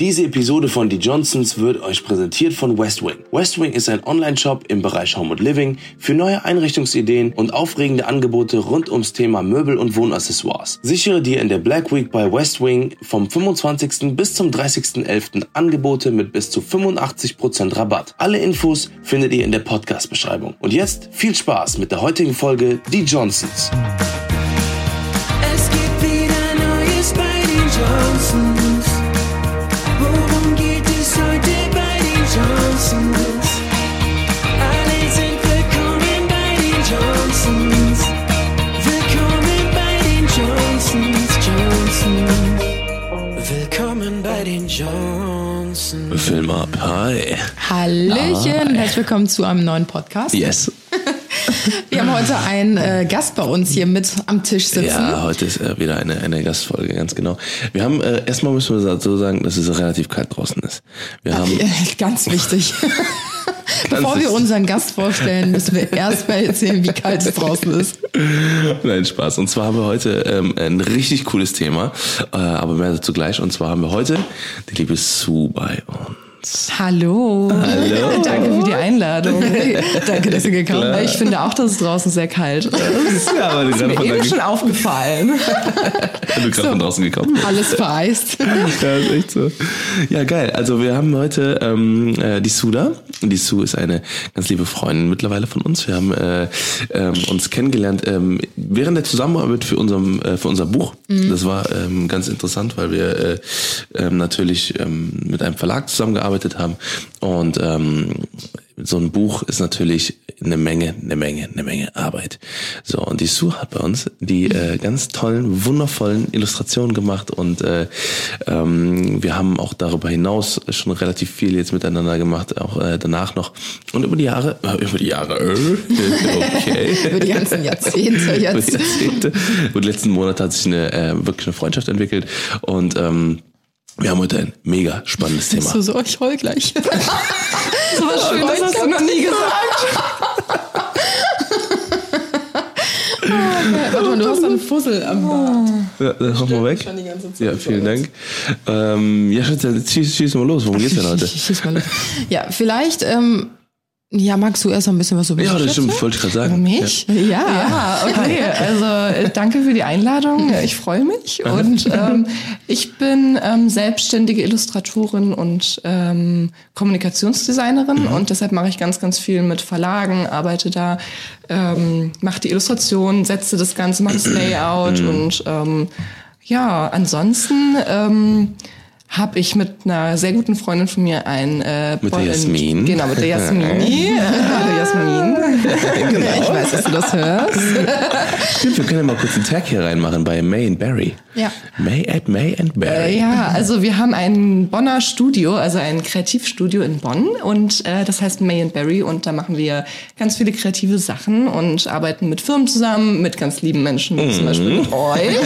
Diese Episode von Die Johnsons wird euch präsentiert von Westwing. Westwing ist ein Online-Shop im Bereich Home und Living für neue Einrichtungsideen und aufregende Angebote rund ums Thema Möbel und Wohnaccessoires. Sichere dir in der Black Week bei Westwing vom 25. bis zum 30.11. Angebote mit bis zu 85% Rabatt. Alle Infos findet ihr in der Podcast-Beschreibung. Und jetzt viel Spaß mit der heutigen Folge Die Johnsons. Film ab, hi. Hallöchen, herzlich willkommen zu einem neuen Podcast. Yes. Wir haben heute einen äh, Gast bei uns hier mit am Tisch sitzen. Ja, heute ist äh, wieder eine, eine Gastfolge, ganz genau. Wir haben, äh, erstmal müssen wir so sagen, dass es relativ kalt draußen ist. Wir haben, Ganz wichtig. Bevor wir unseren Gast vorstellen, müssen wir erstmal erzählen, wie kalt es draußen ist. nein, Spaß. Und zwar haben wir heute ähm, ein richtig cooles Thema, äh, aber mehr dazu gleich. Und zwar haben wir heute die liebe Sue bei uns. Hallo. Hallo. Danke für die Einladung. Danke, dass ihr gekommen seid. Ich finde auch, dass es draußen sehr kalt ist. Ja, aber du Ist mir eben schon aufgefallen. du gerade von draußen gekommen. Alles vereist. Ja, ist echt so. Ja, geil. Also wir haben heute ähm, äh, die Sue da. Und Die Sue ist eine ganz liebe Freundin mittlerweile von uns. Wir haben äh, ähm, uns kennengelernt ähm, während der Zusammenarbeit für, unserem, äh, für unser Buch. Das war ähm, ganz interessant, weil wir äh, ähm, natürlich ähm, mit einem Verlag zusammengearbeitet haben. Und ähm, so ein Buch ist natürlich eine Menge, eine Menge, eine Menge Arbeit. So, und die Sue hat bei uns die äh, ganz tollen, wundervollen Illustrationen gemacht und äh, ähm, wir haben auch darüber hinaus schon relativ viel jetzt miteinander gemacht, auch äh, danach noch. Und über die Jahre, äh, über die Jahre, äh, okay. Über die ganzen Jahrzehnte Über jetzt. die Jahrzehnte. Und letzten Monate hat sich eine äh, wirklich eine Freundschaft entwickelt und ähm, wir haben heute ein mega spannendes Thema. So, so, ich heul gleich. So was Schönes hast du noch nie gesagt. Warte mal, du hast einen Fussel am Bart. Ja, dann mach mal weg. schon die ganze Zeit Ja, vielen Dank. Ähm, ja, Schatz, jetzt schieß, schieß mal los. Worum geht's denn heute? Schieß mal los. Ja, vielleicht, ähm, ja, magst du erst noch ein bisschen was über Ja, dich das stimmt, wollte ich gerade sagen. Mich? Ja. Ja, okay. Also äh, danke für die Einladung. Ich freue mich. Und ähm, ich bin ähm, selbstständige Illustratorin und ähm, Kommunikationsdesignerin und deshalb mache ich ganz, ganz viel mit Verlagen, arbeite da, ähm, mache die Illustration, setze das Ganze, mache das Layout und ähm, ja, ansonsten ähm, habe ich mit einer sehr guten Freundin von mir ein äh, Mit der Jasmin. Genau, mit der Jasmini. Hallo Jasmin. Ja, ich weiß, dass du das hörst. Stimmt, wir können ja mal kurz einen Tag hier reinmachen bei May and Barry. Ja. May at May and Barry. Äh, Ja, also wir haben ein Bonner Studio, also ein Kreativstudio in Bonn und äh, das heißt May and Berry und da machen wir ganz viele kreative Sachen und arbeiten mit Firmen zusammen, mit ganz lieben Menschen, wie zum Beispiel mit euch.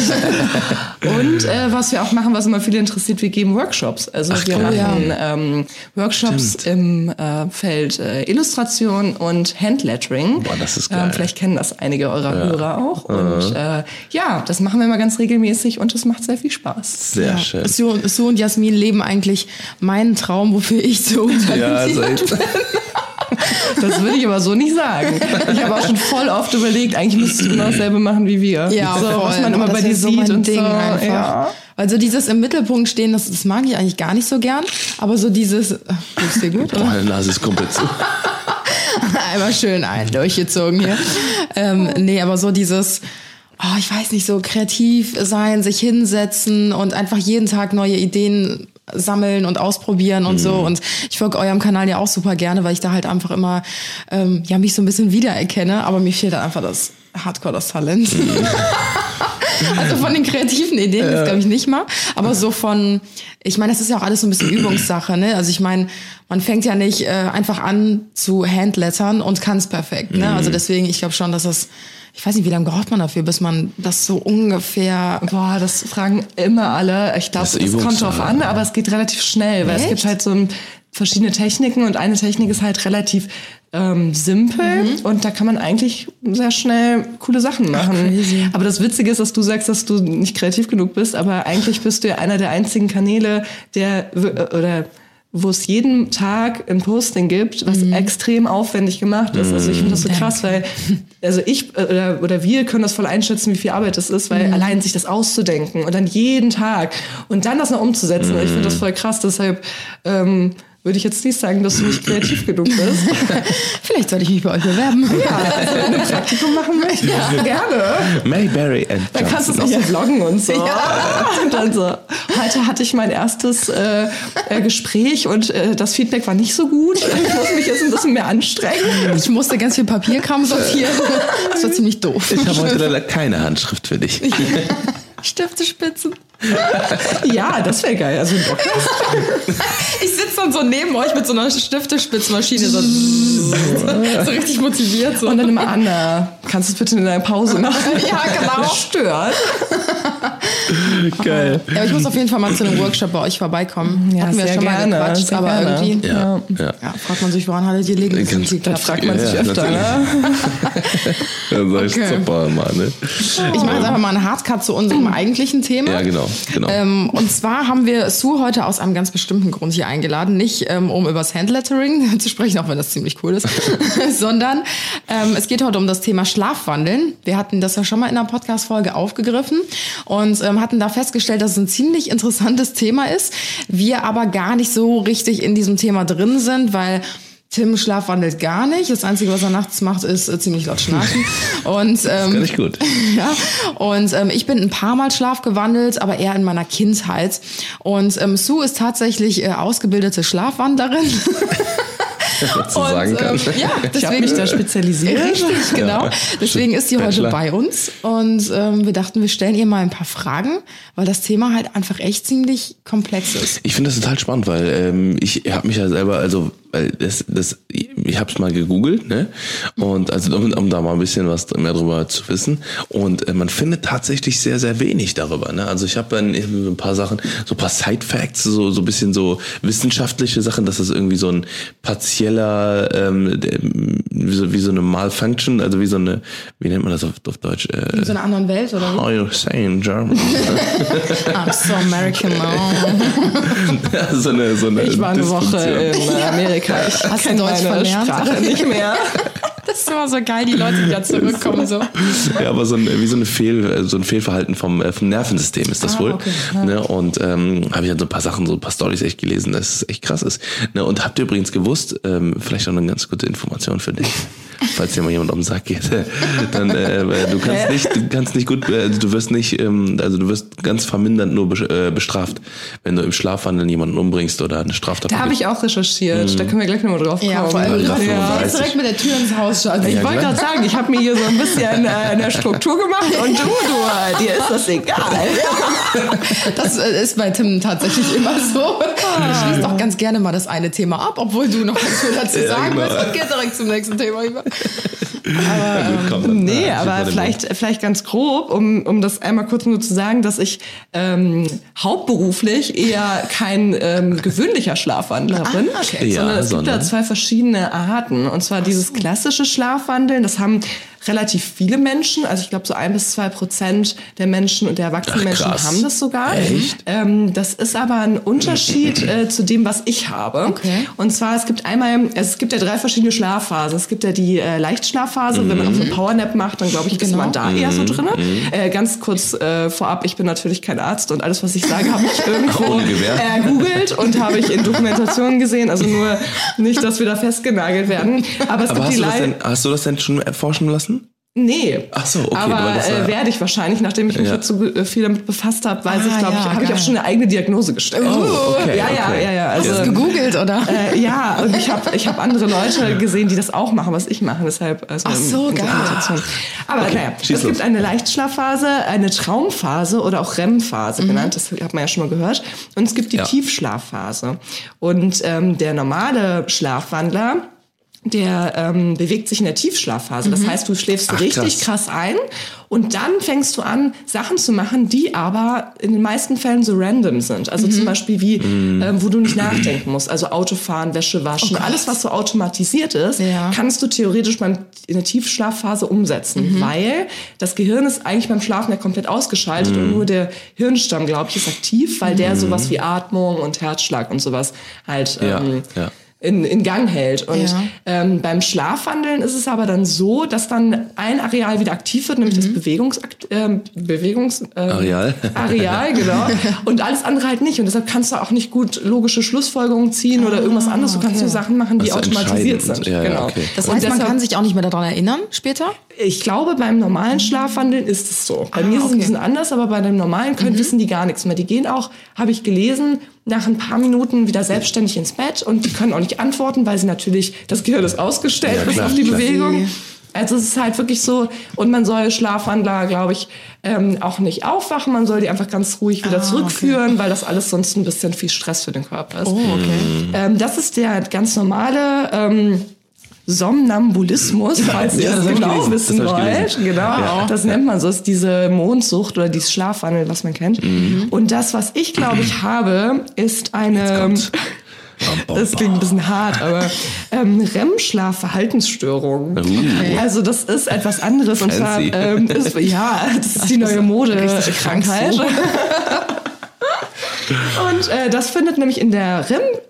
und äh, was wir auch machen, was immer viele interessiert, wir geben Workshops. Also wir geil. machen ähm, Workshops im äh, Feld äh, Illustration und Handlettering. Boah, das ist geil. Ähm, vielleicht kennen das einige eurer Hörer auch. Und äh, ja, das machen wir immer ganz regelmäßig und es macht sehr viel Spaß. Sehr Ja. schön. So, so und Jasmin leben eigentlich meinen Traum, wofür ich so Ja, talentiert seid, Das würde ich aber so nicht sagen. Ich habe auch schon voll oft überlegt, eigentlich müsstest du genau dasselbe machen wie wir. Ja, so, voll. was man immer bei dir so sieht und Ding so. einfach. Ja. Also dieses im Mittelpunkt stehen, das, das mag ich eigentlich gar nicht so gern. Aber so dieses, geht's dir gut? Oder? meine Nase ist komplett zu. Einmal schön ein durchgezogen hier. Ähm, nee, aber so dieses, oh, ich weiß nicht, so kreativ sein, sich hinsetzen und einfach jeden Tag neue Ideen sammeln und ausprobieren und so. Und ich folge eurem Kanal ja auch super gerne, weil ich da halt einfach immer ähm, ja mich so ein bisschen wiedererkenne. Aber mir fehlt halt einfach das Hardcore, das Talent. Also von den kreativen Ideen ist glaube ich nicht mal, aber so von, ich meine, das ist ja auch alles so ein bisschen Übungssache, ne? Also ich meine, man fängt ja nicht äh, einfach an zu Handlettern und kann es perfekt, ne? Also deswegen, ich glaube schon, dass das, ich weiß nicht, wie lange braucht man dafür, bis man das so ungefähr Boah, das fragen immer alle. Ich glaube, Das es kommt drauf an, aber es geht relativ schnell, weil es Echt? gibt halt so verschiedene Techniken und eine Technik ist halt relativ ähm, simpel und da kann man eigentlich sehr schnell coole Sachen machen. crazy. Aber das Witzige ist, dass du sagst, dass du nicht kreativ genug bist, aber eigentlich bist du ja einer der einzigen Kanäle, der w- oder wo es jeden Tag ein Posting gibt, was extrem aufwendig gemacht ist. Also ich finde das so krass, weil also ich oder, oder wir können das voll einschätzen, wie viel Arbeit das ist, weil allein sich das auszudenken und dann jeden Tag und dann das noch umzusetzen. Ich finde das voll krass. Deshalb ähm, würde ich jetzt nicht sagen, dass du nicht kreativ genug bist. Vielleicht sollte ich mich bei euch bewerben. Ja, also wenn du ein Praktikum machen möchtest, gerne. Mayberry and Dann kannst du es auch so vloggen und so. Und dann so. Heute hatte ich mein erstes äh, äh, Gespräch und äh, das Feedback war nicht so gut. Ich muss mich jetzt ein bisschen mehr anstrengen. Ich musste ganz viel Papierkram sortieren. Das war ziemlich doof. Ich habe heute leider keine Handschrift für dich. Stifte spitzen. Ja, das wäre geil. Also ein Podcast. Ich sitze dann so neben euch mit so einer Stiftespitzmaschine, so, so richtig motiviert. So. Und dann immer Anna, kannst du es bitte in deiner Pause machen? Ja, genau. Stört. Geil. Ja, aber ich muss auf jeden Fall mal zu einem Workshop bei euch vorbeikommen. Ja, Hatten wir sehr schon mal gerne, gequatscht, sehr aber gerne. irgendwie Ja, ja. ja, fragt man sich, woran hattet ihr liegen? Ganz- Das fragt man Ja, sich ja, öfter, ne? Ja, sag ich Okay. super mal, ne? Ich mache jetzt einfach mal einen Hardcut zu unserem eigentlichen Thema. Ja, genau, genau. Ähm, und zwar haben wir Sue heute aus einem ganz bestimmten Grund hier eingeladen. Nicht ähm, um über das Handlettering zu sprechen, auch wenn das ziemlich cool ist, sondern ähm, es geht heute um das Thema Schlafwandeln. Wir hatten das ja schon mal in einer Podcast-Folge aufgegriffen und ähm, hatten da festgestellt, dass es ein ziemlich interessantes Thema ist. Wir aber gar nicht so richtig in diesem Thema drin sind, weil Tim schlafwandelt gar nicht. Das Einzige, was er nachts macht, ist äh, ziemlich laut schnarchen. Und ähm, Gar nicht gut. ja, und ähm, ich bin ein paar Mal schlafgewandelt, aber eher in meiner Kindheit. Und ähm, Sue ist tatsächlich äh, ausgebildete Schlafwanderin. Was man sagen kann. ähm, ja, Ich habe mich da spezialisiert. Richtig, genau. Deswegen ist sie heute bei uns und ähm, wir dachten, wir stellen ihr mal ein paar Fragen, weil das Thema halt einfach echt ziemlich komplex ist. Ich finde das total spannend, weil ähm, ich habe mich ja selber, also weil das, das, ich habe es mal gegoogelt, ne? Und also um, um da mal ein bisschen was mehr drüber zu wissen. Und äh, man findet tatsächlich sehr, sehr wenig darüber. Ne? Also ich habe dann so ein paar Sachen, so ein paar Side Facts, so so ein bisschen so wissenschaftliche Sachen, dass das irgendwie so ein partieller, ähm, der, wie, so, wie so eine Malfunction, also wie so eine, wie nennt man das auf, auf Deutsch? Äh, In so einer anderen Welt, oder? How you say in German? I'm so American now. so eine, so eine Ich war eine Woche in Amerika. Ich Hast du kenn Deutsch meine verlernt? Sprache nicht mehr. Das ist immer so geil, die Leute, die da zurückkommen, so. Ja, aber so ein, wie so, eine Fehl, so ein Fehlverhalten vom, äh, vom Nervensystem ist das Ah, wohl. okay. Ne? Und ähm, habe ich dann so ein paar Sachen, so ein paar Stories echt gelesen, dass es echt krass ist. Ne? Und habt ihr übrigens gewusst, ähm, vielleicht noch eine ganz gute Information für dich, falls dir mal jemand um den Sack geht, dann äh, weil du kannst nicht, du kannst nicht gut, äh, du wirst nicht, ähm, also du wirst ganz vermindernd nur äh, bestraft, wenn du im Schlafwandeln jemanden umbringst oder eine Straftat. Da habe ich auch recherchiert. Da können wir gleich nochmal drauf kommen. Ja, vor allem ja. 35. direkt mit der Tür ins Haus schalten. Ich Ja, wollte klar. gerade sagen, ich habe mir hier so ein bisschen äh, eine Struktur gemacht und du, du, dir ist das egal. Das äh, ist bei Tim tatsächlich immer so. Ich schließe doch ganz gerne mal das eine Thema ab, obwohl du noch was dazu Ja, sagen genau. willst und geht direkt zum nächsten Thema über. Nee, aber vielleicht, vielleicht ganz grob, um, um das einmal kurz nur zu sagen, dass ich ähm, hauptberuflich eher kein ähm, gewöhnlicher Schlafwandler bin, okay. Ja, sondern es gibt da sondern? zwei verschiedene Arten. Und zwar dieses klassische Schlafwandeln, das haben relativ viele Menschen, also ich glaube so ein bis zwei Prozent der Menschen und der erwachsenen Ach, Menschen haben das sogar. Echt? Ähm, das ist aber ein Unterschied äh, zu dem, was ich habe. Okay. Und zwar, es gibt einmal, es gibt ja drei verschiedene Schlafphasen. Es gibt ja die äh, Leichtschlafphase, wenn man auch so einen Powernap macht, dann glaube ich, ist Genau. man da eher so drin. Äh, ganz kurz äh, vorab, ich bin natürlich kein Arzt und alles, was ich sage, habe ich irgendwo Ohne Gewehr. äh, googelt und habe ich in Dokumentationen gesehen. Also nur nicht, dass wir da festgenagelt werden. Aber es Aber gibt hast die du, das Lei- denn, hast du das denn schon erforschen lassen? Nee. Ach so, okay, Aber das äh, werde ich wahrscheinlich, nachdem ich mich Ja. so äh, viel damit befasst habe, weiß Ah, ich, glaube ja, ich, habe ich geil. auch schon eine eigene Diagnose gestellt. Oh, okay, ja, ja, okay. ja, ja. Hast du Also, es gegoogelt, oder? äh, ja, und ich habe ich hab andere Leute gesehen, die das auch machen, was ich mache. Deshalb, also Ach so, in geil. Dokumentation. Aber naja, schieß es gibt eine Leichtschlafphase, eine Traumphase oder auch REM-Phase genannt. Das hat man ja schon mal gehört. Und es gibt die Ja. Tiefschlafphase. Und ähm, der normale Schlafwandler der ähm, bewegt sich in der Tiefschlafphase. Das heißt, du schläfst Ach, richtig krass. krass ein und dann fängst du an, Sachen zu machen, die aber in den meisten Fällen so random sind. Also zum Beispiel wie, ähm, wo du nicht nachdenken musst. Also Autofahren, Wäsche waschen, alles, was so automatisiert ist, Ja. kannst du theoretisch beim, in der Tiefschlafphase umsetzen, weil das Gehirn ist eigentlich beim Schlafen ja komplett ausgeschaltet und nur der Hirnstamm, glaube ich, ist aktiv, weil der sowas wie Atmung und Herzschlag und sowas halt Ja, ähm, ja. In, in Gang hält. Und Ja. ähm, beim Schlafwandeln ist es aber dann so, dass dann ein Areal wieder aktiv wird, nämlich das Bewegungs ähm, Bewegungs ähm, Areal. Areal, genau. Und alles andere halt nicht. Und deshalb kannst du auch nicht gut logische Schlussfolgerungen ziehen oder irgendwas anderes. Du kannst okay. nur Sachen machen, die Also automatisiert sind. Ja, genau. okay. Das heißt, man deshalb- kann sich auch nicht mehr daran erinnern später? ich glaube, beim normalen Schlafwandeln ist es so. Bei Ah, mir ist es ein okay. Mhm. bisschen anders, aber bei dem normalen können, wissen die gar nichts mehr. Die gehen auch, habe ich gelesen, nach ein paar Minuten wieder selbstständig ins Bett und die können auch nicht antworten, weil sie natürlich, das Gehirn ist ausgestellt Ja, bis klar, auf die klar. Bewegung. Also es ist halt wirklich so, und man soll Schlafwandler, glaube ich, ähm, auch nicht aufwachen, man soll die einfach ganz ruhig wieder Ah, zurückführen, weil das alles sonst ein bisschen viel Stress für den Körper ist. Oh, okay. Ähm, das ist der ganz normale ähm, Somnambulismus, falls ihr Ja, es das genau gelesen. wissen Das wollt. Genau, Ja. das nennt man so, ist diese Mondsucht oder dieses Schlafwandel, was man kennt. Mhm. Und das, was ich glaube ich habe, ist eine, kommt's. das klingt ein bisschen hart, aber ähm, REM-Schlaf-Verhaltensstörung. Uh. Also das ist etwas anderes und zwar, ähm, ist, ja, das ist die neue Mode-Krankheit. Und äh, das findet nämlich in der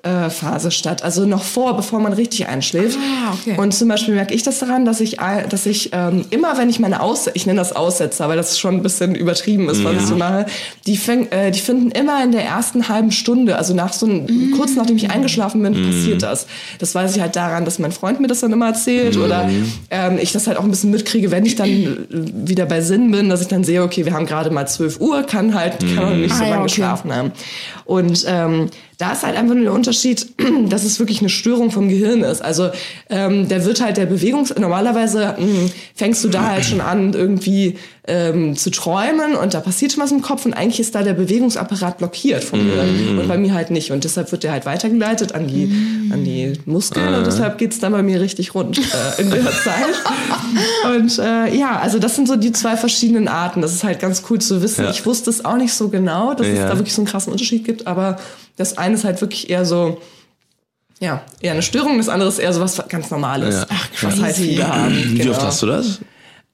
REM-Phase statt, also noch vor, bevor man richtig einschläft. Ah, okay. Und zum Beispiel merke ich das daran, dass ich, äh, dass ich ähm, immer, wenn ich meine Aussetzer, ich nenne das Aussetzer, weil das schon ein bisschen übertrieben ist, was ich so mache, die, fäng, äh, die finden immer in der ersten halben Stunde, also nach so ein, kurz nachdem ich eingeschlafen bin, passiert das. Das weiß ich halt daran, dass mein Freund mir das dann immer erzählt oder ähm, ich das halt auch ein bisschen mitkriege, wenn ich dann äh, wieder bei Sinn bin, dass ich dann sehe, okay, wir haben gerade mal 12 Uhr, kann halt, kann auch nicht so Ah, ja, lange okay. geschlafen haben. Und ähm, da ist halt einfach nur der Unterschied, dass es wirklich eine Störung vom Gehirn ist. Also ähm, da wird halt der Bewegungs... Normalerweise mh, fängst du da halt schon an, irgendwie ähm, zu träumen und da passiert schon was im Kopf und eigentlich ist da der Bewegungsapparat blockiert vom Gehirn und bei mir halt nicht. Und deshalb wird der halt weitergeleitet an die, an die Muskeln und deshalb geht's dann bei mir richtig rund äh, in der Zeit. Und äh, ja, also das sind so die zwei verschiedenen Arten. Das ist halt ganz cool zu wissen. Ja. Ich wusste es auch nicht so genau, dass es Ja. da wirklich so einen krassen Unterschied gibt, aber das eine ist halt wirklich eher so, ja, eher eine Störung, das andere ist eher so was ganz Normales. Ja. Ach, was halt crazy. viele haben. Wie genau. oft hast du das?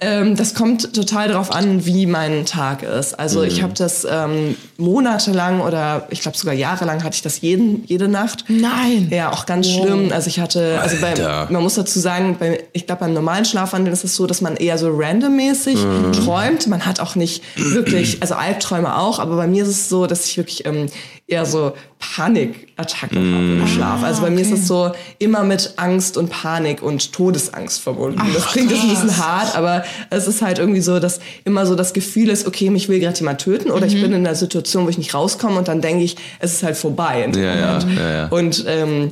Ähm, das kommt total darauf an, wie mein Tag ist. Also ich habe das ähm, monatelang oder ich glaube sogar jahrelang hatte ich das jeden, jede Nacht. Nein. Ja, auch ganz schlimm. Also ich hatte, also bei, man muss dazu sagen, bei, ich glaube beim normalen Schlafwandeln ist es so, dass man eher so randommäßig träumt. Man hat auch nicht wirklich, also Albträume auch, aber bei mir ist es so, dass ich wirklich ähm, eher so Panikattacken habe im Schlaf. Also bei mir ist es so immer mit Angst und Panik und Todesangst verbunden. das klingt jetzt ein bisschen hart, aber es ist halt irgendwie so, dass immer so das Gefühl ist, okay, mich will gerade jemand töten oder ich bin in einer Situation, wo ich nicht rauskomme und dann denke ich, es ist halt vorbei. in dem Ja, ja, ja, ja. Und ähm,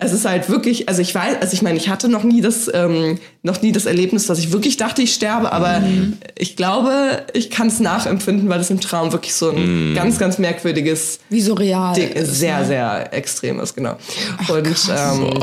es ist halt wirklich, also ich weiß, also ich meine, ich hatte noch nie das, ähm, noch nie das Erlebnis, dass ich wirklich dachte, ich sterbe, aber ich glaube, ich kann es nachempfinden, weil es im Traum wirklich so ein ganz, ganz merkwürdiges Wie so real. Ding, ist, sehr, ne? sehr extrem ist, genau. Und ähm,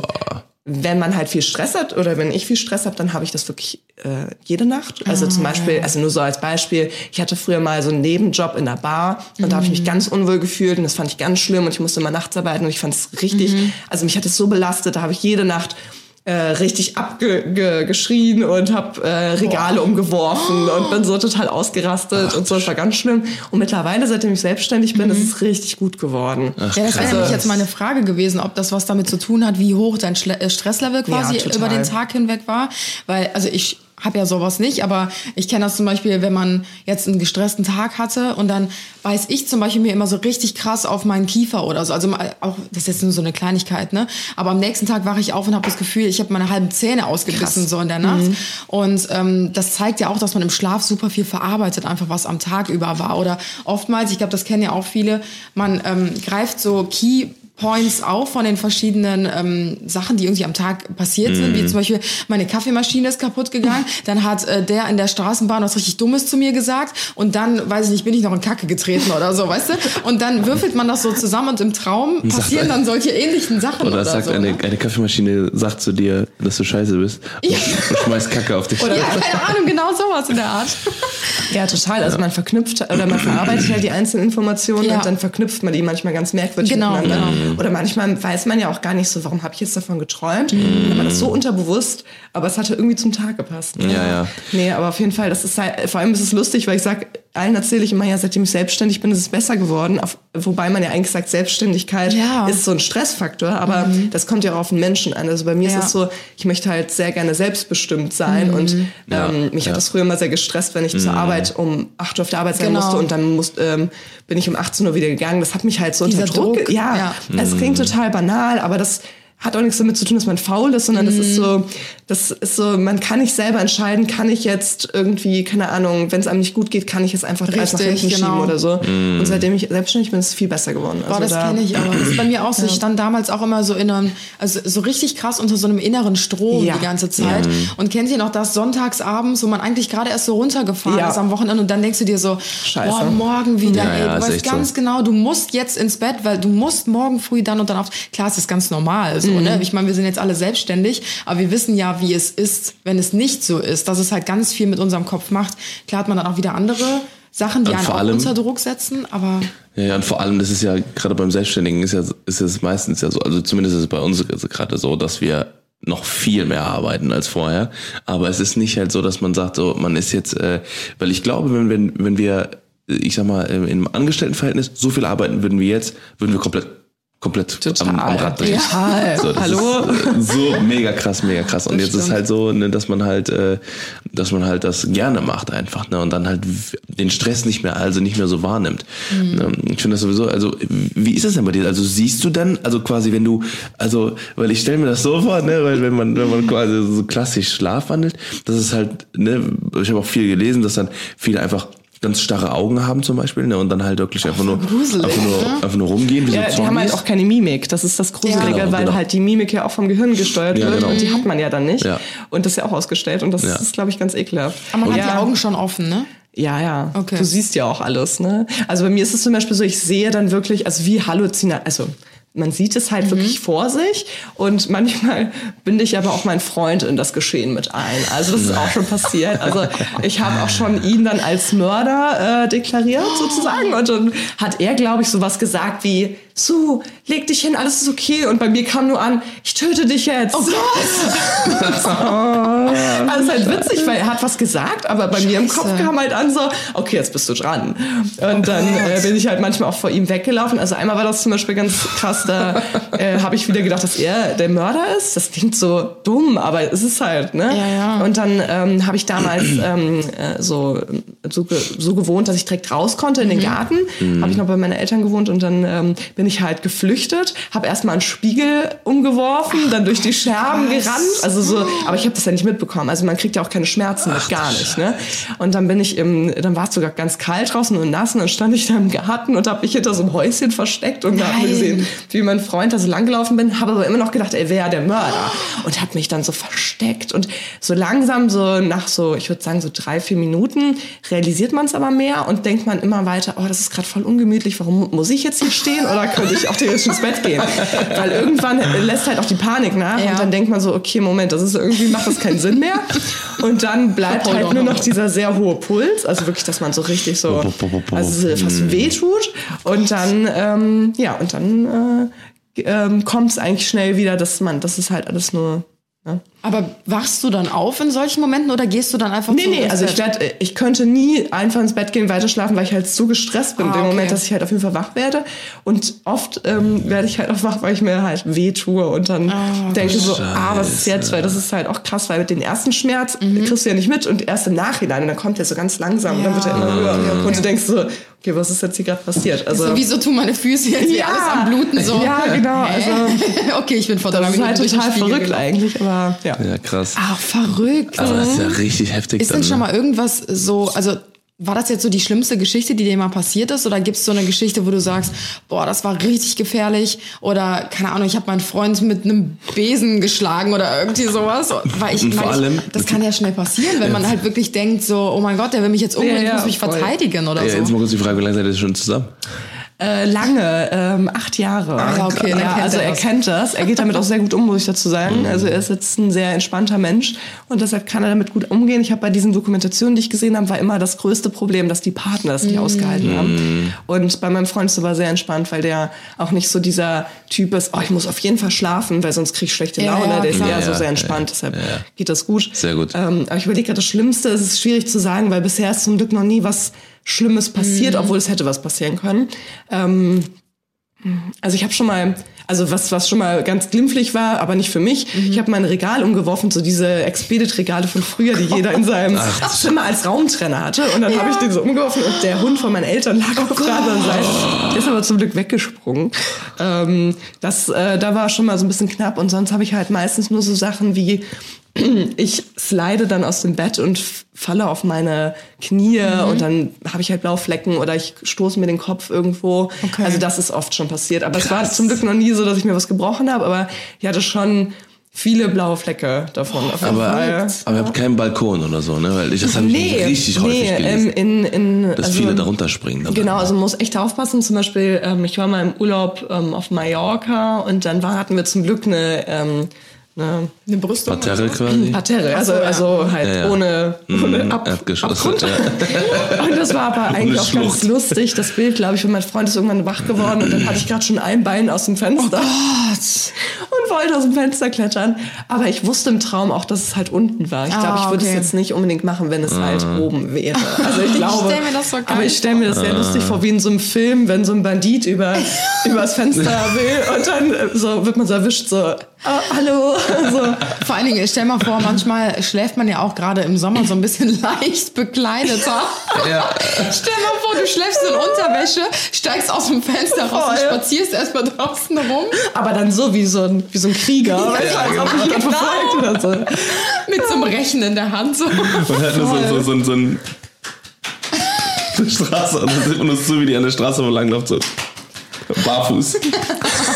wenn man halt viel Stress hat oder wenn ich viel Stress habe, dann habe ich das wirklich äh, jede Nacht. Also zum Beispiel, also nur so als Beispiel, ich hatte früher mal so einen Nebenjob in der Bar und da habe ich mich ganz unwohl gefühlt und das fand ich ganz schlimm und ich musste immer nachts arbeiten und ich fand es richtig, also mich hat es so belastet, da habe ich jede Nacht äh, richtig abgeschrien und habe äh, Regale umgeworfen und bin so total ausgerastet und so, das war ganz schlimm. Und mittlerweile, seitdem ich selbstständig bin, ist es richtig gut geworden. Ja, das wäre nämlich jetzt meine Frage gewesen, ob das was damit zu tun hat, wie hoch dein Schle äh, Stresslevel quasi Ja, über den Tag hinweg war. Weil, also ich habe ja sowas nicht, aber ich kenne das zum Beispiel, wenn man jetzt einen gestressten Tag hatte und dann weiß ich zum Beispiel mir immer so richtig krass auf meinen Kiefer oder so. Also auch, das ist jetzt nur so eine Kleinigkeit, ne? Aber am nächsten Tag wache ich auf und habe das Gefühl, ich habe meine halben Zähne ausgebissen Krass. so in der Nacht. Und ähm, das zeigt ja auch, dass man im Schlaf super viel verarbeitet, einfach was am Tag über war. Oder oftmals, ich glaube, das kennen ja auch viele, man ähm, greift so Key Points auf von den verschiedenen ähm, Sachen, die irgendwie am Tag passiert sind, Mhm. wie zum Beispiel meine Kaffeemaschine ist kaputt gegangen, dann hat äh, der in der Straßenbahn was richtig Dummes zu mir gesagt und dann, weiß ich nicht, bin ich noch in Kacke getreten oder so, weißt du? Und dann würfelt man das so zusammen und im Traum passieren dann solche ähnlichen Sachen Oder oder, sagt so. eine, ne? eine Kaffeemaschine, sagt zu dir, dass du scheiße bist und, und schmeißt Kacke auf dich. Ja, keine Ahnung, genau sowas in der Art. Ja, total. Also man verknüpft oder man verarbeitet halt die einzelnen Informationen Ja. und dann verknüpft man die manchmal ganz merkwürdig Genau, miteinander. Mhm. Oder manchmal weiß man ja auch gar nicht so, warum habe ich jetzt davon geträumt? Hat man das so unterbewusst, aber es hatte irgendwie zum Tag gepasst. Ne? Ja, ja. Nee, aber auf jeden Fall, das ist halt, vor allem ist es lustig, weil ich sag, allen erzähle ich immer, ja, seitdem ich selbstständig bin, ist es besser geworden. Auf, wobei man ja eigentlich sagt, Selbstständigkeit Ja. ist so ein Stressfaktor, aber das kommt ja auch auf den Menschen an. Also bei mir Ja. ist es so, ich möchte halt sehr gerne selbstbestimmt sein und Ja, ähm, mich ja. hat das früher immer sehr gestresst, wenn ich zur Arbeit um 8 Uhr auf der Arbeit sein Genau. musste und dann musste, ähm, bin ich um 18 Uhr wieder gegangen. Das hat mich halt so Dieser unter Druck. Druck, Ja, ja. es klingt total banal, aber das hat auch nichts damit zu tun, dass man faul ist, sondern das Mhm. ist so, das ist so, man kann nicht selber entscheiden, kann ich jetzt irgendwie, keine Ahnung, wenn es einem nicht gut geht, kann ich jetzt einfach alles nach Richtig, hinten genau. schieben oder so. Und seitdem ich selbstständig bin, ist es viel besser geworden. Boah, das da- kenne ich aber. Das ist bei mir auch so. Ich stand damals auch immer so in einem, also so richtig krass unter so einem inneren Strom Ja. die ganze Zeit. Und kennt ihr noch das sonntagsabends, wo man eigentlich gerade erst so runtergefahren Ja. ist am Wochenende und dann denkst du dir so, Scheiße. boah, morgen wieder, Ja, ey, ja, du weißt ganz so. genau, du musst jetzt ins Bett, weil du musst morgen früh dann und dann auf. Klar, es ist ganz normal, so, Mhm. ne? Ich meine, wir sind jetzt alle selbstständig, aber wir wissen ja, wie es ist, wenn es nicht so ist, dass es halt ganz viel mit unserem Kopf macht. Klar hat man dann auch wieder andere Sachen, die Und einen auch allem- unter Druck setzen, aber Ja, ja, und vor allem, das ist ja gerade beim Selbstständigen ist ja ist es meistens ja so, also zumindest ist es bei uns gerade so, dass wir noch viel mehr arbeiten als vorher. Aber es ist nicht halt so, dass man sagt, so man ist jetzt, äh, weil ich glaube, wenn wenn wenn wir, ich sag mal, im im Angestelltenverhältnis so viel arbeiten würden wie jetzt, würden wir komplett komplett am, am Rad drehen. Total. So, Hallo? Ist so mega krass, mega krass. Und Das jetzt ist stimmt. halt so, ne, dass man halt, äh, dass man halt das gerne macht einfach, ne, und dann halt den Stress nicht mehr, also nicht mehr so wahrnimmt. Ne? Ich finde das sowieso, also wie ist das denn bei dir? Also siehst du dann, also quasi, wenn du, also, weil ich stelle mir das so vor, ne, weil wenn man, wenn man quasi so klassisch schlafwandelt, das ist halt, ne, ich habe auch viel gelesen, dass dann viele einfach ganz starre Augen haben zum Beispiel, ne, und dann halt wirklich einfach nur, gruselig, einfach nur, ne? einfach nur rumgehen, wie Ja, so die haben halt auch keine Mimik. Das ist das Gruselige, Genau, weil genau. halt die Mimik ja auch vom Gehirn gesteuert Ja, wird genau. und die hat man ja dann nicht. Ja. Und das ist ja auch ausgestellt und das Ja. ist, glaube ich, ganz ekelhaft. Aber man ja. hat die Augen schon offen, ne? Ja, ja. Okay. Du siehst ja auch alles, ne? Also bei mir ist es zum Beispiel so, ich sehe dann wirklich, also wie Halluzinat, also man sieht es halt wirklich vor sich und manchmal binde ich aber auch meinen Freund in das Geschehen mit ein. Also das ist auch schon passiert. Also ich habe auch schon ihn dann als Mörder äh, deklariert sozusagen und dann hat er, glaube ich, sowas gesagt wie, so, leg dich hin, alles ist okay. Und bei mir kam nur an, ich töte dich jetzt. Oh Gott! also ist halt witzig, weil er hat was gesagt, aber bei mir im Kopf Scheiße. kam halt an so, okay, jetzt bist du dran. Und dann äh, bin ich halt manchmal auch vor ihm weggelaufen. Also einmal war das zum Beispiel ganz krass, da äh, habe ich wieder gedacht, dass er der Mörder ist. Das klingt so dumm, aber es ist halt, ne? Ja, ja. Und dann ähm, habe ich damals ähm, äh, so, so, so gewohnt, dass ich direkt raus konnte in den Garten. Habe ich noch bei meinen Eltern gewohnt und dann ähm, bin ich halt geflüchtet, habe erstmal einen Spiegel umgeworfen, dann durch die Scherben krass. gerannt. Also so, aber ich habe das ja nicht mitbekommen. Also man kriegt ja auch keine Schmerzen mit, gar nicht. Ne? Und dann bin ich im, dann war es sogar ganz kalt draußen und nass und dann stand ich da im Garten und habe mich hinter so einem Häuschen versteckt und habe gesehen, wie mein Freund da so langgelaufen bin, habe aber immer noch gedacht, er wäre der Mörder und habe mich dann so versteckt und so langsam so nach so, ich würde sagen so drei, vier Minuten realisiert man es aber mehr und denkt man immer weiter, oh, das ist gerade voll ungemütlich, warum muss ich jetzt hier stehen oder könnte ich auch theoretisch ins Bett gehen? Weil irgendwann lässt halt auch die Panik nach Ja. und dann denkt man so, okay, Moment, das ist irgendwie, macht das keinen Sinn mehr. Und dann bleibt halt nur noch dieser sehr hohe Puls, also wirklich, dass man so richtig so, also es fast weh tut. Und dann, ähm, ja, und dann äh, ähm, kommt es eigentlich schnell wieder, dass man, das ist halt alles nur. Ne? Aber wachst du dann auf in solchen Momenten oder gehst du dann einfach Nee, nee, also ich Bett? werd, ich könnte nie einfach ins Bett gehen, weiter schlafen, weil ich halt so gestresst bin Ah, in dem okay. Moment, dass ich halt auf jeden Fall wach werde. Und oft ähm, werde ich halt auch wach, weil ich mir halt weh tue und dann Ah, denke so, ah, was ist jetzt? Weil das ist halt auch krass, weil mit den ersten Schmerz kriegst du ja nicht mit und erst im Nachhinein und dann kommt der so ganz langsam und dann wird er immer höher. Und du denkst so, okay, was ist jetzt hier gerade passiert? Also so, wieso tun meine Füße jetzt hier Ja. alles am Bluten so? Ja, genau, Hä? okay, ich bin vor drei das ist Minuten halt total verrückt gelaufen. eigentlich, aber ja. Ja, krass. Ach, verrückt. Aber das ist ja richtig heftig Ist dann. denn schon ne? mal irgendwas so, also war das jetzt so die schlimmste Geschichte, die dir mal passiert ist? Oder gibt es so eine Geschichte, wo du sagst, boah, das war richtig gefährlich? Oder, keine Ahnung, ich habe meinen Freund mit einem Besen geschlagen oder irgendwie sowas. Weil ich, vor weil allem- ich das kann ja schnell passieren, wenn man halt wirklich denkt, so, oh mein Gott, der will mich jetzt umbringen, Ja, ich ja, muss mich voll. verteidigen oder Ja, so. jetzt mal kurz die Frage, wie lange seid ihr schon zusammen? Äh, lange, ähm, acht Jahre. Ah, ja, okay, ja, also er er kennt das. Er geht damit auch sehr gut um, muss ich dazu sagen. Also er ist jetzt ein sehr entspannter Mensch und deshalb kann er damit gut umgehen. Ich habe bei diesen Dokumentationen, die ich gesehen habe, war immer das größte Problem, dass die Partner das nicht ausgehalten haben. Und bei meinem Freund ist es aber sehr entspannt, weil der auch nicht so dieser Typ ist, oh, ich muss auf jeden Fall schlafen, weil sonst krieg ich schlechte Ja, Laune. ja, der ist eher so Ja, sehr ja, entspannt, deshalb geht das gut. Sehr gut. Ähm, aber ich überlege gerade, das Schlimmste es ist schwierig zu sagen, weil bisher ist zum Glück noch nie was Schlimmes passiert, obwohl es hätte was passieren können. Ähm, also ich habe schon mal, also was was schon mal ganz glimpflich war, aber nicht für mich. Ich habe mein Regal umgeworfen, so diese Expedit-Regale von früher, die jeder in seinem Zimmer als Raumtrenner hatte. Und dann habe ich den so umgeworfen und der Hund von meinen Eltern lag auf der anderen Seite. Der ist aber zum Glück weggesprungen. Ähm, das, äh, da war schon mal so ein bisschen knapp. Und sonst habe ich halt meistens nur so Sachen wie ich slide dann aus dem Bett und falle auf meine Knie und dann habe ich halt blaue Flecken oder ich stoße mir den Kopf irgendwo. Okay. Also das ist oft schon passiert. Aber es war zum Glück noch nie so, dass ich mir was gebrochen habe, aber ich hatte schon viele blaue Flecke davon. Auf jeden Aber, Fall. aber ihr habt keinen Balkon oder so, ne? Weil ich, das habe ich Nee, richtig häufig nee, gelesen. ähm, in, in, dass also, viele darunter springen. Dann. Genau, also man muss echt aufpassen. Zum Beispiel, ähm, ich war mal im Urlaub ähm, auf Mallorca und dann war, hatten wir zum Glück eine, ähm, eine Eine Brüstung. Parterre quasi. Parterre, also, also halt Ja, ja. ohne, ohne Mhm, Ab, Erdgeschoss, Abgrund. ja. Und das war aber eigentlich auch ganz lustig, das Bild, glaube ich, und mein Freund ist irgendwann wach geworden und dann hatte ich gerade schon ein Bein aus dem Fenster und wollte aus dem Fenster klettern. Aber ich wusste im Traum auch, dass es halt unten war. Ich glaube, Ah, ich würde okay. es jetzt nicht unbedingt machen, wenn es halt oben wäre. Also ich Ich glaube, stell mir das so aber ich stelle mir das sehr lustig vor, wie in so einem Film, wenn so ein Bandit über übers Fenster will und dann äh, so wird man so erwischt, so, ah, hallo, so. Vor allen Dingen, stell mal vor, manchmal schläft man ja auch gerade im Sommer so ein bisschen leicht bekleideter. Ja. Stell mal vor, du schläfst in Unterwäsche, steigst aus dem Fenster raus und spazierst erstmal draußen rum Aber dann so wie so ein, wie so ein Krieger, weißt du, als ob mich jemand verfolgt oder so. mit so einem Rechen in der Hand. So. Und hat nur so, so, so, so ein eine Straße und man das so, wie die an der Straße wo langläuft, so barfuß.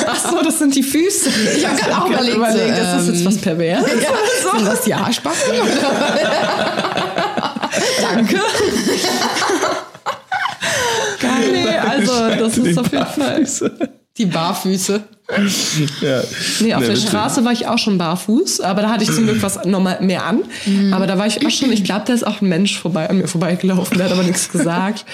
Ach so, das sind die Füße. Ich habe gerade auch überlegt, so, das ist jetzt ähm, was pervers. ja, sind das die Arschbacken? Danke. Geil, nee, also das ist auf jeden Fall. Die Barfüße. Ja. Nee, auf Ja, der. Straße war ich auch schon barfuß, aber da hatte ich zum Glück was nochmal mehr an. Aber da war ich auch schon, ich glaube, da ist auch ein Mensch vorbei, an mir vorbeigelaufen, der hat aber nichts gesagt.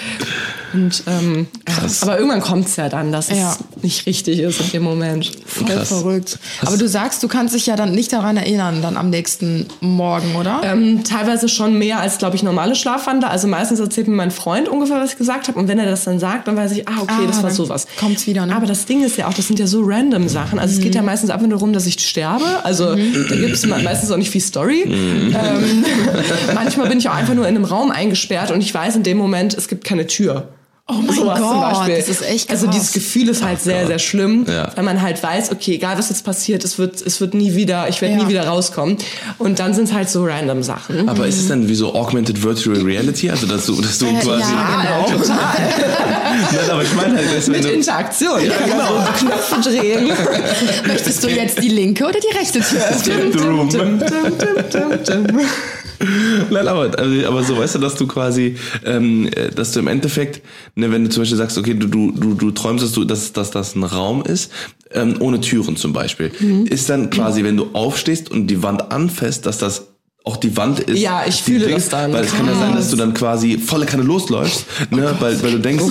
Und, ähm, Krass. Aber irgendwann kommt es ja dann, dass Ja. es nicht richtig ist in dem Moment. Voll Krass. verrückt. Aber du sagst, du kannst dich ja dann nicht daran erinnern, dann am nächsten Morgen, oder? Ähm, teilweise schon mehr als, glaube ich, normale Schlafwandler. Also meistens erzählt mir mein Freund ungefähr, was ich gesagt habe. Und wenn er das dann sagt, dann weiß ich, ah, okay, Ah, das war sowas. kommt's wieder, ne? Aber das Ding ist ja auch, das sind ja so random Sachen. Also es geht ja meistens einfach nur darum, dass ich sterbe. Also da gibt es meistens auch nicht viel Story. Ähm, manchmal bin ich auch einfach nur in einem Raum eingesperrt und ich weiß in dem Moment, es gibt keine Tür. Oh mein Sowas zum Gott, Beispiel. das ist echt Also krass. dieses Gefühl ist halt sehr, sehr schlimm, Ja. weil man halt weiß, okay, egal was jetzt passiert, es wird, es wird nie wieder, ich werde Ja. nie wieder rauskommen. Und dann sind es halt so random Sachen. Aber ist es dann wie so Augmented Virtual Reality? Also, dass du, dass du Äh, quasi. ja, genau. Nein, aber ich meine halt, dass wenn Mit du, Interaktion. Ja, genau. So Knöpfe drehen. Möchtest du jetzt die linke oder die rechte Tür öffnen? Nein, aber, also, aber so weißt du, dass du quasi, ähm, äh, dass du im Endeffekt, ne, wenn du zum Beispiel sagst, okay, du, du, du, du träumst, dass, du, dass, dass das ein Raum ist, ähm, ohne Türen zum Beispiel, Mhm. ist dann quasi, wenn du aufstehst und die Wand anfasst, dass das auch die Wand ist. Ja, ich fühle Dings, das dann. Weil es kann ja sein, dass du dann quasi volle Kanne losläufst, ne, weil, weil du denkst,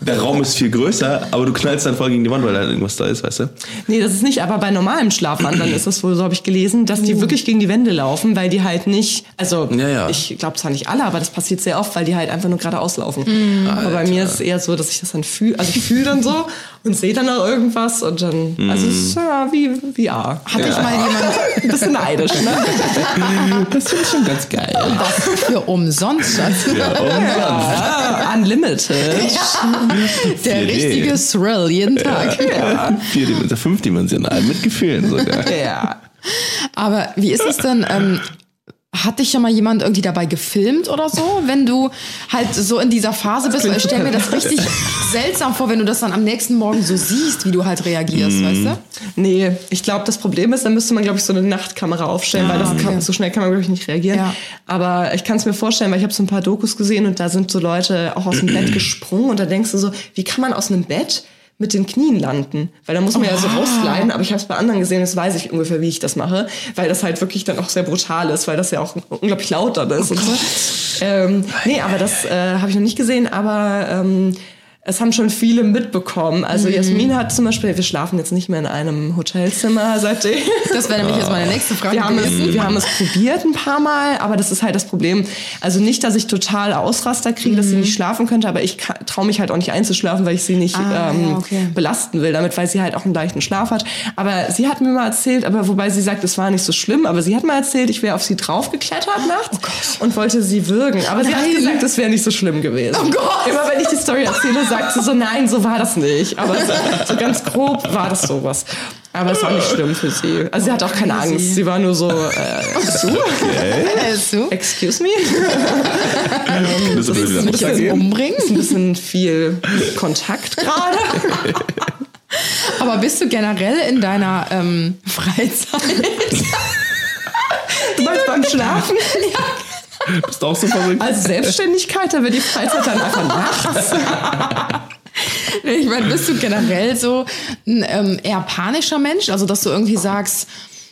der Raum ist viel größer, aber du knallst dann voll gegen die Wand, weil da irgendwas da ist, weißt du? Nee, das ist nicht, aber bei normalem Schlafwandern ist es wohl, so habe ich gelesen, dass die wirklich gegen die Wände laufen, weil die halt nicht, also Ja, ja. ich glaube zwar nicht alle, aber das passiert sehr oft, weil die halt einfach nur geradeaus laufen. Aber bei mir ist es eher so, dass ich das dann fühle, also ich fühle dann so und sehe dann auch irgendwas und dann, also es ist ja wie VR. Hatte ich mal jemand Ein bisschen neidisch, ne? Das finde ich schon ganz geil. was für umsonst, Schatz? Ah, unlimited. Der 4D. richtige Thrill jeden Tag. Vierdimensional, fünfdimensional, mit Gefühlen sogar. Ja. Aber wie ist es denn, ähm, hat dich schon mal jemand irgendwie dabei gefilmt oder so, wenn du halt so in dieser Phase bist? Weil ich stelle mir das richtig seltsam vor, wenn du das dann am nächsten Morgen so siehst, wie du halt reagierst, Mhm. weißt du? Nee, ich glaube, das Problem ist, dann müsste man, glaube ich, so eine Nachtkamera aufstellen, weil das okay. kann, so schnell kann man, glaube ich, nicht reagieren. Ja. Aber ich kann es mir vorstellen, weil ich habe so ein paar Dokus gesehen und da sind so Leute auch aus dem Bett gesprungen und da denkst du so, wie kann man aus einem Bett mit den Knien landen? Weil da muss man ja so raussliden, aber ich habe es bei anderen gesehen, das weiß ich ungefähr, wie ich das mache, weil das halt wirklich dann auch sehr brutal ist, weil das ja auch unglaublich laut dann ist. und so. ähm, nee, aber das äh, habe ich noch nicht gesehen, aber ähm, es haben schon viele mitbekommen. Also Mhm. Jasmin hat zum Beispiel, wir schlafen jetzt nicht mehr in einem Hotelzimmer seitdem. Das wäre nämlich jetzt meine nächste Frage Wir haben, es, wir haben es probiert ein paar Mal, aber das ist halt das Problem. Also nicht, dass ich total Ausraster kriege, dass sie Mhm. nicht schlafen könnte, aber ich traue mich halt auch nicht einzuschlafen, weil ich sie nicht Ah, ähm, ja, okay. belasten will damit, weil sie halt auch einen leichten Schlaf hat. Aber sie hat mir mal erzählt, aber wobei sie sagt, es war nicht so schlimm, aber sie hat mal erzählt, ich wäre auf sie draufgeklettert nachts und wollte sie würgen. Aber sie hat Oh Nein. gesagt, es wäre nicht so schlimm gewesen. Oh Gott. Immer wenn ich die Story erzähle, sagt sie so, nein, so war das nicht. Aber so, so ganz grob war das sowas. Aber es war nicht schlimm für sie. Also sie hat auch keine. Angst. Sie war nur so, äh, bist du? So? Excuse me? Das ist wieder Mich jetzt umbringen? Ist ein bisschen viel Kontakt gerade. Aber bist du generell in deiner ähm, Freizeit? Du meinst beim Schlafen? Bist du auch so verrückt? Als Selbstständigkeit, da wird die Freizeit dann einfach nachts. Ich meine, bist du generell so ein ähm, eher panischer Mensch? Also, dass du irgendwie sagst,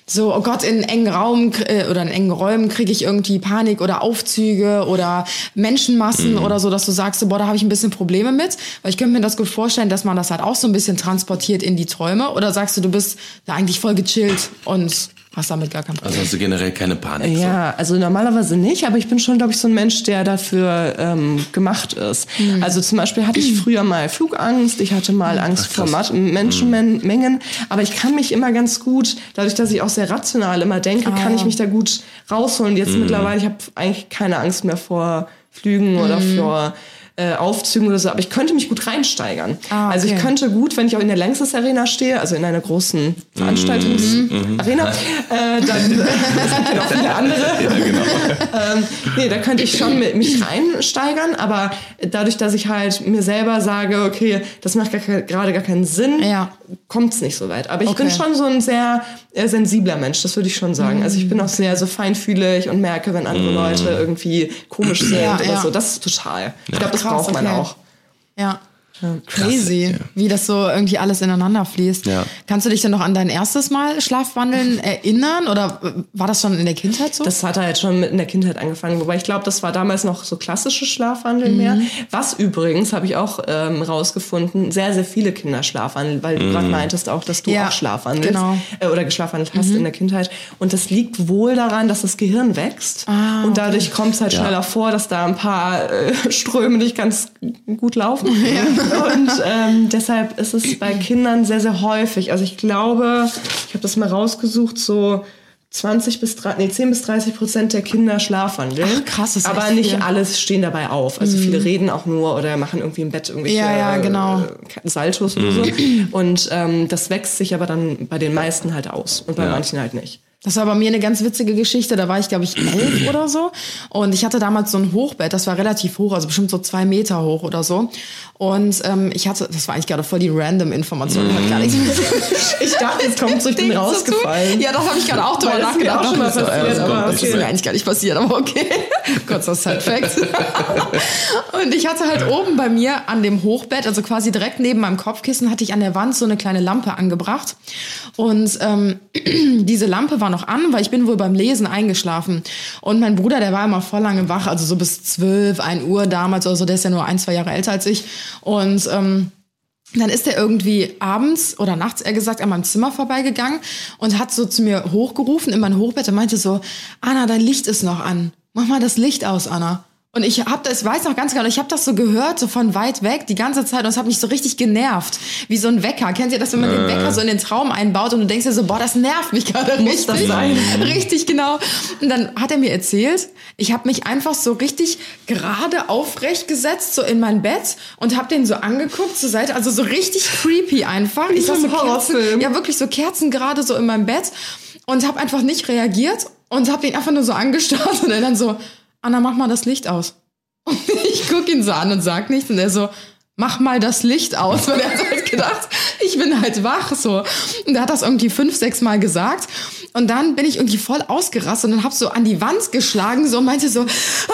so, oh Gott, in engen Raum äh, oder in engen Räumen kriege ich irgendwie Panik oder Aufzüge oder Menschenmassen oder so, dass du sagst, so, boah, da habe ich ein bisschen Probleme mit. Weil ich könnte mir das gut vorstellen, dass man das halt auch so ein bisschen transportiert in die Träume. Oder sagst du, du bist da eigentlich voll gechillt und hast damit gar kein Problem? Also hast du generell keine Panik. Ja, also normalerweise nicht, aber ich bin schon, glaube ich, so ein Mensch, der dafür ähm, gemacht ist. Also zum Beispiel hatte ich früher mal Flugangst, ich hatte mal Angst vor Ma- Menschenmengen, aber ich kann mich immer ganz gut, dadurch, dass ich auch sehr rational immer denke, kann ich mich da gut rausholen. Jetzt mittlerweile, ich habe eigentlich keine Angst mehr vor Flügen oder vor äh, Aufzügen oder so, aber ich könnte mich gut reinsteigern. Ah, Also ich okay. könnte gut, wenn ich auch in der Längstes Arena stehe, also in einer großen Veranstaltungsarena, äh, dann äh, es gibt ja noch viele andere. ähm, nee, da könnte ich schon mit, mich reinsteigern, aber dadurch, dass ich halt mir selber sage, okay, das macht gar gerade gar keinen Sinn, Ja. Kommt es nicht so weit. Aber ich bin Okay. schon so ein sehr äh, sensibler Mensch, das würde ich schon sagen. Also ich bin auch sehr so feinfühlig und merke, wenn andere Leute irgendwie komisch sind Ja, oder ja. so. Das ist total. Ich glaube, das Krass, braucht man okay. auch. Ja. Crazy, wie das so irgendwie alles ineinander fließt. Ja. Kannst du dich denn noch an dein erstes Mal Schlafwandeln erinnern oder war das schon in der Kindheit so? Das hat halt schon mit in der Kindheit angefangen. Wobei ich glaube, das war damals noch so klassische Schlafwandeln mehr. Mhm. Was übrigens, habe ich auch ähm, rausgefunden, sehr, sehr viele Kinder schlafwandeln, weil du gerade meintest auch, dass du Ja, auch schlafwandelst genau. Mhm. äh, oder geschlafwandelt hast in der Kindheit. Und das liegt wohl daran, dass das Gehirn wächst. Ah, Und dadurch kommt es halt Ja. schneller vor, dass da ein paar äh, Ströme nicht ganz gut laufen. Und ähm, deshalb ist es bei Kindern sehr, sehr häufig. Also ich glaube, ich habe das mal rausgesucht, so 20 bis 30, nee, 10 bis 30 Prozent der Kinder schlafwandeln. Ach, krass, das Aber nicht viel. Mhm. alles stehen dabei auf. Also viele reden auch nur oder machen irgendwie im Bett irgendwelche Ja, ja, genau. äh, Saltos oder so. Und ähm, das wächst sich aber dann bei den meisten halt aus und bei manchen halt nicht. Das war bei mir eine ganz witzige Geschichte. Da war ich, glaube ich, elf oder so. Und ich hatte damals so ein Hochbett, das war relativ hoch, also bestimmt so zwei Meter hoch oder so. Und ähm, ich hatte, das war eigentlich gerade voll die random Information, hat gar nichts mit Ich dachte, jetzt kommt so, ich bin rausgefallen. Ja, das habe ich gerade auch drüber nachgedacht. auch schon mal Und so, passiert, das aber kommt- Das ist mir eigentlich gar nicht passiert, aber okay. Kurzer Side-Fact. Und ich hatte halt oben bei mir an dem Hochbett, also quasi direkt neben meinem Kopfkissen, hatte ich an der Wand so eine kleine Lampe angebracht. Und ähm, diese Lampe war noch an, weil ich bin wohl beim Lesen eingeschlafen. Und mein Bruder, der war immer voll lange wach, also so bis 12, 1 Uhr damals oder so, der ist ja nur ein, zwei Jahre älter als ich. Und ähm, dann ist er irgendwie abends oder nachts, eher gesagt, an meinem Zimmer vorbeigegangen und hat so zu mir hochgerufen in mein Hochbett und meinte so, Anna, dein Licht ist noch an. Mach mal das Licht aus, Anna. Und ich hab das, weiß noch ganz genau, ich habe das so gehört, so von weit weg, die ganze Zeit, und es hat mich so richtig genervt. Wie so ein Wecker. Kennt ihr das, wenn man den Wecker so in den Traum einbaut und du denkst dir so, boah, das nervt mich gerade Muss richtig. das sein? Richtig, genau. Und dann hat er mir erzählt, ich habe mich einfach so richtig gerade aufrecht gesetzt, so in mein Bett und habe den so angeguckt zur Seite, also so richtig creepy einfach. Ich so saß ein so Kerzen, Horrorfilm. ja wirklich so Kerzen gerade so in meinem Bett und habe einfach nicht reagiert. Und habe ihn einfach nur so angestarrt und er dann so, Anna, mach mal das Licht aus. Und ich guck ihn so an und sag nichts und er so, mach mal das Licht aus, weil er hat halt gedacht, ich bin halt wach so. Und er hat das irgendwie fünf, sechs Mal gesagt und dann bin ich irgendwie voll ausgerastet und hab so an die Wand geschlagen so und meinte so,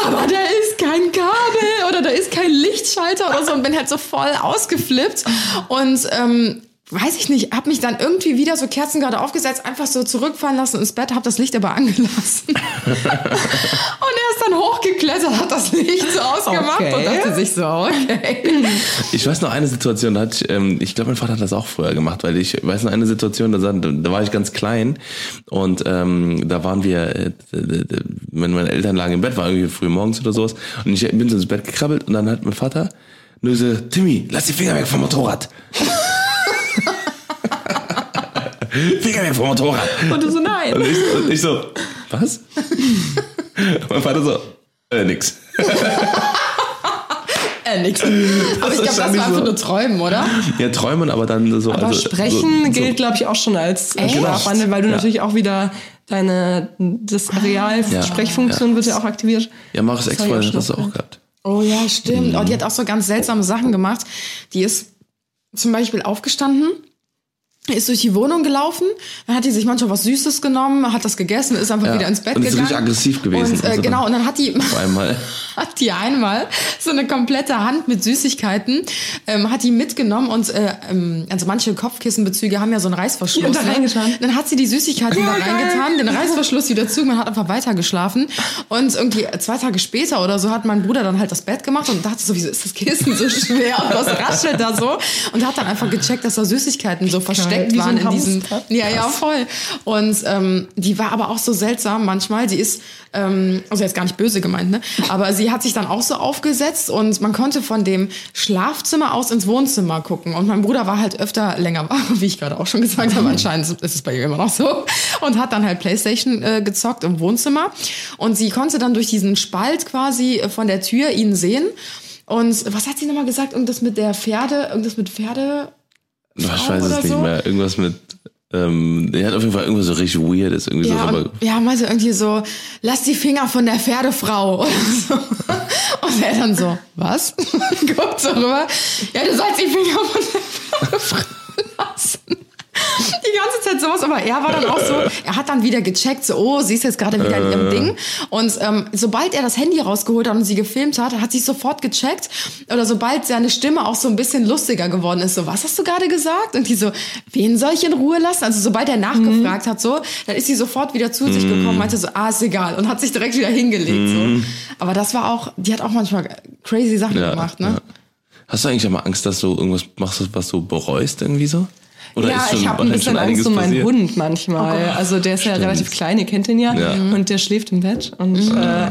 aber da ist kein Kabel oder da ist kein Lichtschalter oder so und bin halt so voll ausgeflippt und ähm, weiß ich nicht, hab mich dann irgendwie wieder so Kerzen gerade aufgesetzt, einfach so zurückfallen lassen ins Bett, hab das Licht aber angelassen. und er ist dann hochgeklettert, hat das Licht so ausgemacht Okay. und dachte sich so, okay. Ich weiß noch eine Situation, da hatte ich, ähm, ich glaube, mein Vater hat das auch früher gemacht, weil ich weiß noch eine Situation, da, da, war ich ganz klein und ähm, da waren wir, äh, meine, meine Eltern lagen im Bett, war irgendwie früh morgens oder sowas und ich bin so ins Bett gekrabbelt und dann hat mein Vater nur so, Timmy, lass die Finger weg vom Motorrad. Finger weg vom Motorrad. Und du so, nein. Und ich, und ich so, was? Und mein Vater so, äh, nix. Äh, nix. Aber ich glaube, das war einfach so. nur Träumen, oder? Ja, träumen, aber dann so. Aber also, Sprechen so, gilt, glaube ich, auch schon als äh, Echt? Schlafwandel, weil du Ja. natürlich auch wieder deine, das Areal, Ja. Sprechfunktion wird ja auch aktiviert. Ja, Das Ex-Freundin auch hat das schon auch gehabt. Oh ja, stimmt. Oh, die hat auch so ganz seltsame Sachen gemacht. Die ist zum Beispiel aufgestanden, ist durch die Wohnung gelaufen, dann hat die sich manchmal was Süßes genommen, hat das gegessen, ist einfach Ja. wieder ins Bett Und ist gegangen. richtig aggressiv gewesen. Und, äh, Also genau, und dann hat die einmal. hat die einmal so eine komplette Hand mit Süßigkeiten, ähm, hat die mitgenommen und äh, ähm, also manche Kopfkissenbezüge haben ja so einen Reißverschluss. Ja, und da ne? reingetan. Dann hat sie die Süßigkeiten da geil. reingetan, den Reißverschluss wieder zu, man hat einfach weiter geschlafen und irgendwie zwei Tage später oder so hat mein Bruder dann halt das Bett gemacht und dachte so, wieso ist das Kissen so schwer und was raschelt da so und hat dann einfach gecheckt, dass da Süßigkeiten so versteckt wie so waren in diesem ja, ja, voll. Und ähm, die war aber auch so seltsam manchmal. Sie ist, ähm, also jetzt gar nicht böse gemeint, ne? Aber sie hat sich dann auch so aufgesetzt und man konnte von dem Schlafzimmer aus ins Wohnzimmer gucken. Und mein Bruder war halt öfter länger wach, wie ich gerade auch schon gesagt habe. Anscheinend ist es bei ihr immer noch so. Und hat dann halt Playstation äh, gezockt im Wohnzimmer. Und sie konnte dann durch diesen Spalt quasi äh, von der Tür ihn sehen. Und was hat sie nochmal gesagt? Irgendwas mit der Pferde, irgendwas mit Pferde. Ich Frau weiß es nicht so? mehr. Irgendwas mit. Ähm, der hat auf jeden Fall irgendwas so richtig weird ist. Irgendwie Ja, so, aber und, ja, meinte irgendwie so, lass die Finger von der Pferdefrau oder so. Und er dann so, was? Guckt so rüber. Ja, du sollst die Finger von der Pferdefrau. Die ganze Zeit sowas, aber er war dann auch so, er hat dann wieder gecheckt, so, oh, sie ist jetzt gerade wieder in ihrem Ding. Und ähm, sobald er das Handy rausgeholt hat und sie gefilmt hat, hat sie sofort gecheckt. Oder sobald seine Stimme auch so ein bisschen lustiger geworden ist, so, was hast du gerade gesagt? Und die so, wen soll ich in Ruhe lassen? Also sobald er nachgefragt hat, so, dann ist sie sofort wieder zu sich gekommen, meinte so, ah, ist egal. Und hat sich direkt wieder hingelegt. So. Aber das war auch, die hat auch manchmal crazy Sachen ja, gemacht, ne? ja. Hast du eigentlich auch mal Angst, dass du irgendwas machst, was du bereust irgendwie so? Oder ja, schon, ich habe ein bisschen Angst um meinen passiert? Hund manchmal. also der ist ja relativ klein, ihr kennt ihn ja. Ja. Und der schläft im Bett. Und äh,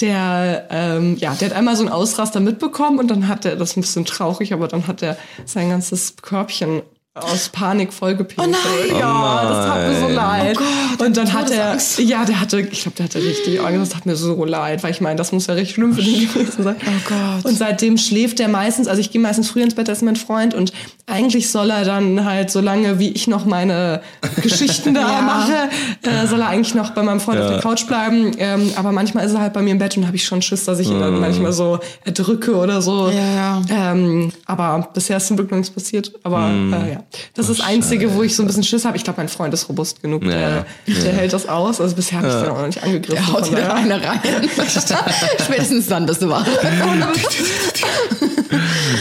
der, ähm, ja, der hat einmal so einen Ausraster mitbekommen und dann hat er, das ist ein bisschen traurig, aber dann hat er sein ganzes Körbchen aus Panik vollgepinkelt. Oh nein. Ja, das tat mir so leid. Oh Gott, und dann hat er, Todesangst. ja, der hatte, ich glaube, der hatte richtig Angst. Das tat mir so leid, weil ich meine, das muss ja richtig schlimm für den gewesen sein. Oh Gott. Und seitdem schläft er meistens, also ich gehe meistens früh ins Bett, das ist mein Freund und eigentlich soll er dann halt, so lange wie ich noch meine Geschichten da Ja. mache, äh, soll er eigentlich noch bei meinem Freund auf der Couch bleiben. Ähm, aber manchmal ist er halt bei mir im Bett und habe ich schon Schiss, dass ich ihn dann manchmal so erdrücke oder so. Ja, ja. Ähm, aber bisher ist zum Glück noch nichts passiert. Aber äh, ja, das ist das Einzige, wo ich so ein bisschen Schiss habe. Ich glaube, mein Freund ist robust genug. Ja, Der, der hält das aus. Also bisher habe ich den auch noch nicht angegriffen. Er haut wieder daher- eine rein. Spätestens dann bist du wach.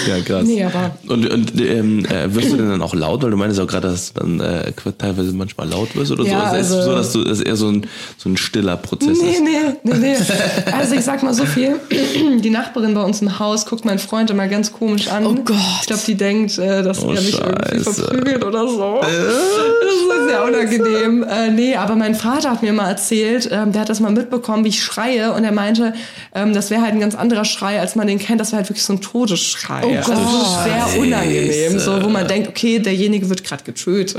Ja, krass. Nee, aber- Und, und ähm, äh, wirst du denn dann auch laut, weil du meinst auch gerade, dass du dann äh, teilweise manchmal laut wirst oder Ja, so? ist es also- so, dass du das eher so ein, so ein stiller Prozess Nee, ist? nee, nee, nee. Also ich sag mal so viel. Die Nachbarin bei uns im Haus guckt meinen Freund immer ganz komisch an. Oh Gott. Ich glaube, die denkt, äh, dass Oh, er mich irgendwie. Verprügelt oder so. Das ist sehr unangenehm. Äh, nee, aber mein Vater hat mir mal erzählt, ähm, der hat das mal mitbekommen, wie ich schreie. Und er meinte, ähm, das wäre halt ein ganz anderer Schrei, als man den kennt. Das wäre halt wirklich so ein Todesschrei. Oh das ist Gott. sehr unangenehm. So, wo man denkt, okay, derjenige wird gerade getötet.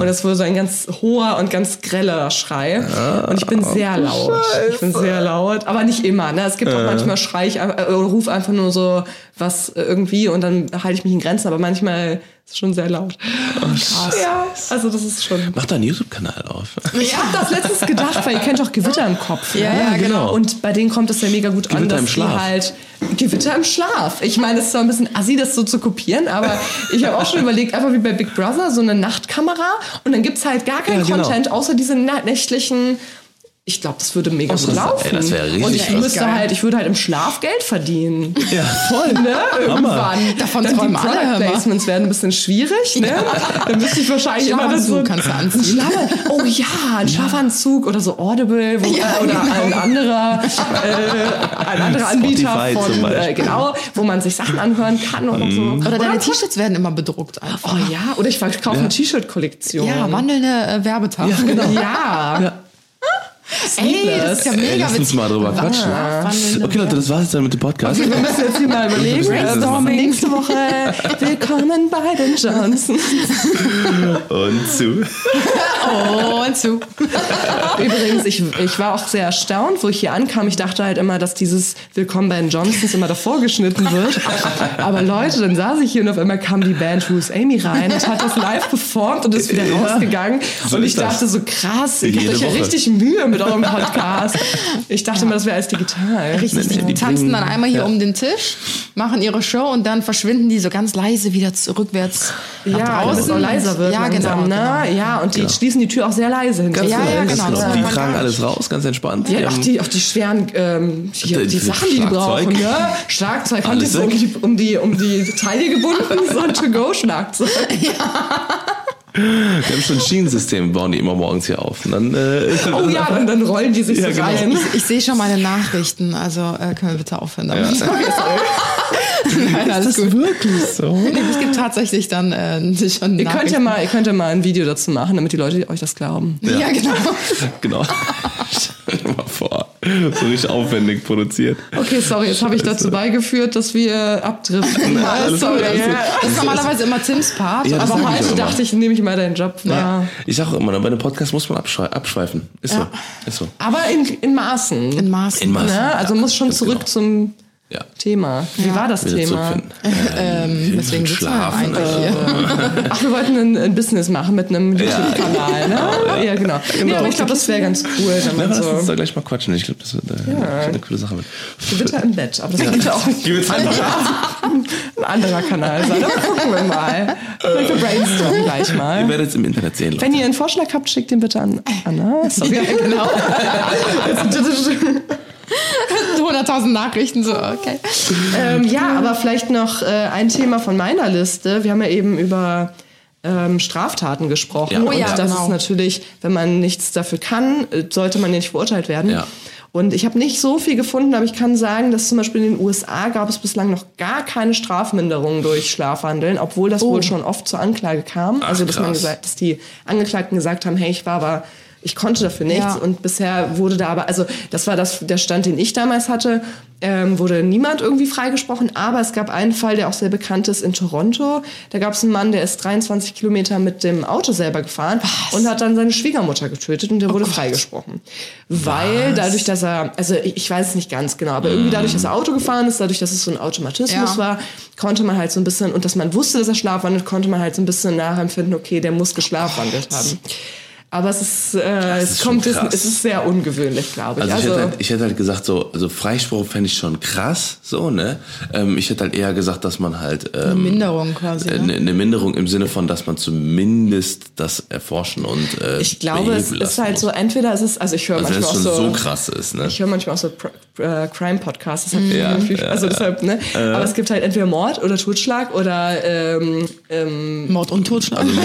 Und das war so ein ganz hoher und ganz greller Schrei. Und ich bin sehr laut. Ich bin sehr laut, aber nicht immer. Ne? Es gibt auch manchmal Schrei ich, äh, oder ruf einfach nur so was äh, irgendwie und dann halte ich mich in Grenzen. Aber manchmal ist schon sehr laut. Krass. Ja, also das ist schon. Mach da einen YouTube-Kanal auf. Ich habe das letztens gedacht, weil ihr kennt auch Gewitter im Kopf. Ja, ne? ja, genau. Und bei denen kommt es ja mega gut an, Gewitter dass im Schlaf. halt Gewitter im Schlaf. Ich meine, es ist zwar ein bisschen assi, das so zu kopieren, aber ich habe auch schon überlegt, einfach wie bei Big Brother, so eine Nachtkamera und dann gibt's halt gar keinen Ja, genau. Content, außer diese nächtlichen. Ich glaube, das würde mega Oh, gut das- laufen. ey, das wäre richtig und ich krass. müsste Geil. halt, ich würde halt im Schlaf Geld verdienen. Ja, voll. Ne? Irgendwann. Davon Dann die träumen alle. Placements werden ein bisschen schwierig. Ne? Dann müsste ich wahrscheinlich immer das so kannst du anziehen. Schlafanzug. Oh ja, ein Schlafanzug oder so Audible wo, äh, oder ein anderer, äh, ein anderer Anbieter von, Beispiel. äh, genau, wo man sich Sachen anhören kann oder so. Oder deine T-Shirts werden immer bedruckt einfach. Oh ja, oder ich verkaufe eine T-Shirt-Kollektion. Ja, wandelnde äh, Werbetafel. genau. Ja. Ey, das ist ja mega Ey, lass uns mal drüber quatschen. Wandelnde Okay, Leute, das war's jetzt dann mit dem Podcast. Wir müssen jetzt hier mal überlegen. Brainstorming. Nächste Woche willkommen bei den Johnsons. Und zu. Und zu. Übrigens, ich, ich war auch sehr erstaunt, wo ich hier ankam. Ich dachte halt immer, dass dieses Willkommen bei den Johnsons immer davor geschnitten wird. Aber Leute, dann saß ich hier und auf einmal kam die Band Who's Amy rein und hat das live performt und ist wieder Ja. rausgegangen. So und ich dachte so krass, gebt euch ja richtig Mühe mit eurem Podcast. Ich dachte immer, das wäre alles digital. Richtig, Nee, nee, die die tanzen bringen- dann einmal hier ja. um den Tisch, machen ihre Show und dann verschwinden die so ganz leise wieder rückwärts nach Ja, draußen. auch leiser wird. Ja, langsam, genau. ne? genau. Ja, und die Genau. schließen die Tür auch sehr leise hinter Ja, sich. ja, Ganz genau. genau. Die tragen alles raus, ganz entspannt. Ja, auch die, auch die schweren ähm, hier, Die- die Sachen, die die Schlagzeug. brauchen. Ne? Schlagzeug haben die so um die, um, die, um die Taille gebunden, so ein To-Go-Schlagzeug. Die haben schon ein Schienensystem, bauen die immer morgens hier auf. Und dann, äh, Oh ja, und dann rollen die sich Ja, so genau. rein. Ich, ich sehe schon meine Nachrichten, also äh, können wir bitte aufhören damit. Nein, alles gut. wirklich so? Nee, es gibt tatsächlich dann äh, schon Ihr könnt, ja mal, ihr könnt ja mal ein Video dazu machen, damit die Leute euch das glauben. Ja, genau. Genau. So richtig aufwendig produziert. Okay, sorry, jetzt habe ich dazu beigeführt, dass wir abdriften. Nein, alles sorry. gut, alles gut. Das ist normalerweise immer Tims Part. Ja, Aber ich heute immer. dachte ich, nehme ich mal deinen Job. Ja. Ich sag auch immer, bei einem Podcast muss man abschweifen. Ist so. Ist so. Aber in, in Maßen. in Maßen. In Maßen. ne? Also Ja, muss schon zurück genau. zum Ja. Thema. Wie war das Wieder Thema? Ähm, deswegen sitzen wir schlafen. eigentlich hier. Ach, wir wollten ein, ein Business machen mit einem YouTube-Kanal, ne? Ja, genau. Nee, aber ich glaube, das wäre ganz cool, wenn man lass uns so da gleich mal quatschen. Ich glaube, das wird äh, eine coole Sache. Wird. Gewitter im Bett. Aber das könnte auch Gewitter im Bett. ein anderer Kanal sein. Aber gucken wir mal. Wir brainstormen gleich Ihr mal. werdet es im Internet sehen, Leute. Wenn ihr einen Vorschlag habt, schickt den bitte an Anna. Sorry. Ja, genau. 100.000 Nachrichten, so, okay. ähm, ja, aber vielleicht noch äh, ein Thema von meiner Liste. Wir haben ja eben über ähm, Straftaten gesprochen. Ja. Oh und ja, das genau. ist natürlich, wenn man nichts dafür kann, äh, sollte man ja nicht verurteilt werden. Ja. Und ich habe nicht so viel gefunden, aber ich kann sagen, dass zum Beispiel in den USA gab es bislang noch gar keine Strafminderung durch Schlafwandeln, obwohl das wohl schon oft zur Anklage kam. also dass man gesagt, dass die Angeklagten gesagt haben, hey, ich war aber ich konnte dafür nichts Ja. und bisher wurde da aber, also das war das, der Stand, den ich damals hatte, ähm, wurde niemand irgendwie freigesprochen, aber es gab einen Fall, der auch sehr bekannt ist in Toronto. Da gab es einen Mann, der ist 23 Kilometer mit dem Auto selber gefahren und hat dann seine Schwiegermutter getötet und der wurde freigesprochen. Weil dadurch, dass er, also ich ich weiß es nicht ganz genau, aber irgendwie dadurch, dass er Auto gefahren ist, dadurch, dass es so ein Automatismus Ja. war, konnte man halt so ein bisschen, und dass man wusste, dass er schlafwandelt, konnte man halt so ein bisschen nachempfinden, okay, der muss geschlafwandelt haben. Aber es ist, äh, ist es schon kommt, es, es ist sehr ungewöhnlich, glaube ich. Also, ich, Also, hätte halt, ich hätte halt gesagt, so, also Freispruch fände ich schon krass, so, ne? Ähm, ich hätte halt eher gesagt, dass man halt ähm, Eine Minderung quasi. äh, Ne? eine, eine Minderung im Sinne von, dass man zumindest das erforschen und äh, ich glaube, es ist halt muss. so, entweder es ist, also ich höre Also wenn manchmal es auch schon so, so krass ist, ne? ich höre manchmal auch so äh, Crime-Podcasts, deshalb, Ja, natürlich- ja, also ja. deshalb, ne? Aber es gibt halt entweder Mord oder Totschlag oder ähm, ähm, Mord und Totschlag. Also Nein,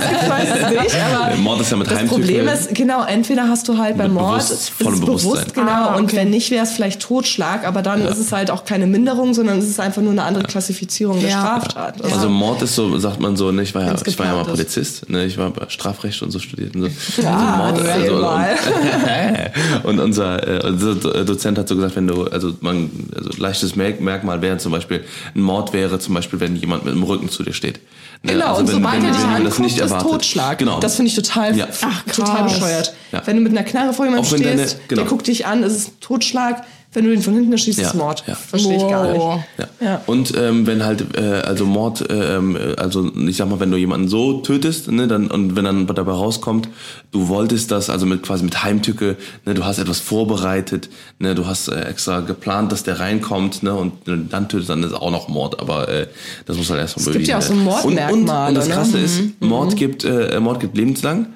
das gibt's meistens nicht, aber Mord ist ja mit das. Problem ist, genau, entweder hast du halt beim Mord, bewusst- ist vollem bewusst, genau, Ah, und okay. wenn nicht, wäre es vielleicht Totschlag, aber dann ist es halt auch keine Minderung, sondern es ist einfach nur eine andere Klassifizierung der Ja. Straftat. Also, Also Mord ist so, sagt man so, ne, ich war ja, ich war ja mal ist. Polizist, ne, ich war bei Strafrecht und so studiert und so. Ja, also erzähl und, mal. und unser, äh, unser Do- Dozent hat so gesagt, wenn du, also man, also leichtes Merk Merkmal wäre zum Beispiel, ein Mord wäre zum Beispiel, wenn jemand mit dem Rücken zu dir steht. Ne, Genau, also und wenn- sobald wenn- er dich anguckt, das nicht ist. Totschlag. Genau. Das finde ich total, Ja. Ach, total krass. bescheuert. Ja. Wenn du mit einer Knarre vor jemandem stehst, deine- genau. der guckt dich an, ist es Totschlag. Wenn du ihn von hinten erschießt, ist Mord. Ja. Verstehe ich gar nicht. Wow. Ja. Ja. Und ähm, wenn halt, äh, also Mord, ähm, äh, also ich sag mal, wenn du jemanden so tötest, ne, dann und wenn dann dabei rauskommt, du wolltest das, also mit quasi mit Heimtücke, ne, du hast etwas vorbereitet, ne, du hast äh, extra geplant, dass der reinkommt, ne, und dann tötest, dann ist auch noch Mord, aber äh, das muss halt erstmal Es gibt ja auch so bewiesen werden. Und, und, Mordmerkmale, und das ne? Krasse ist, Mord gibt äh, Mord gibt lebenslang,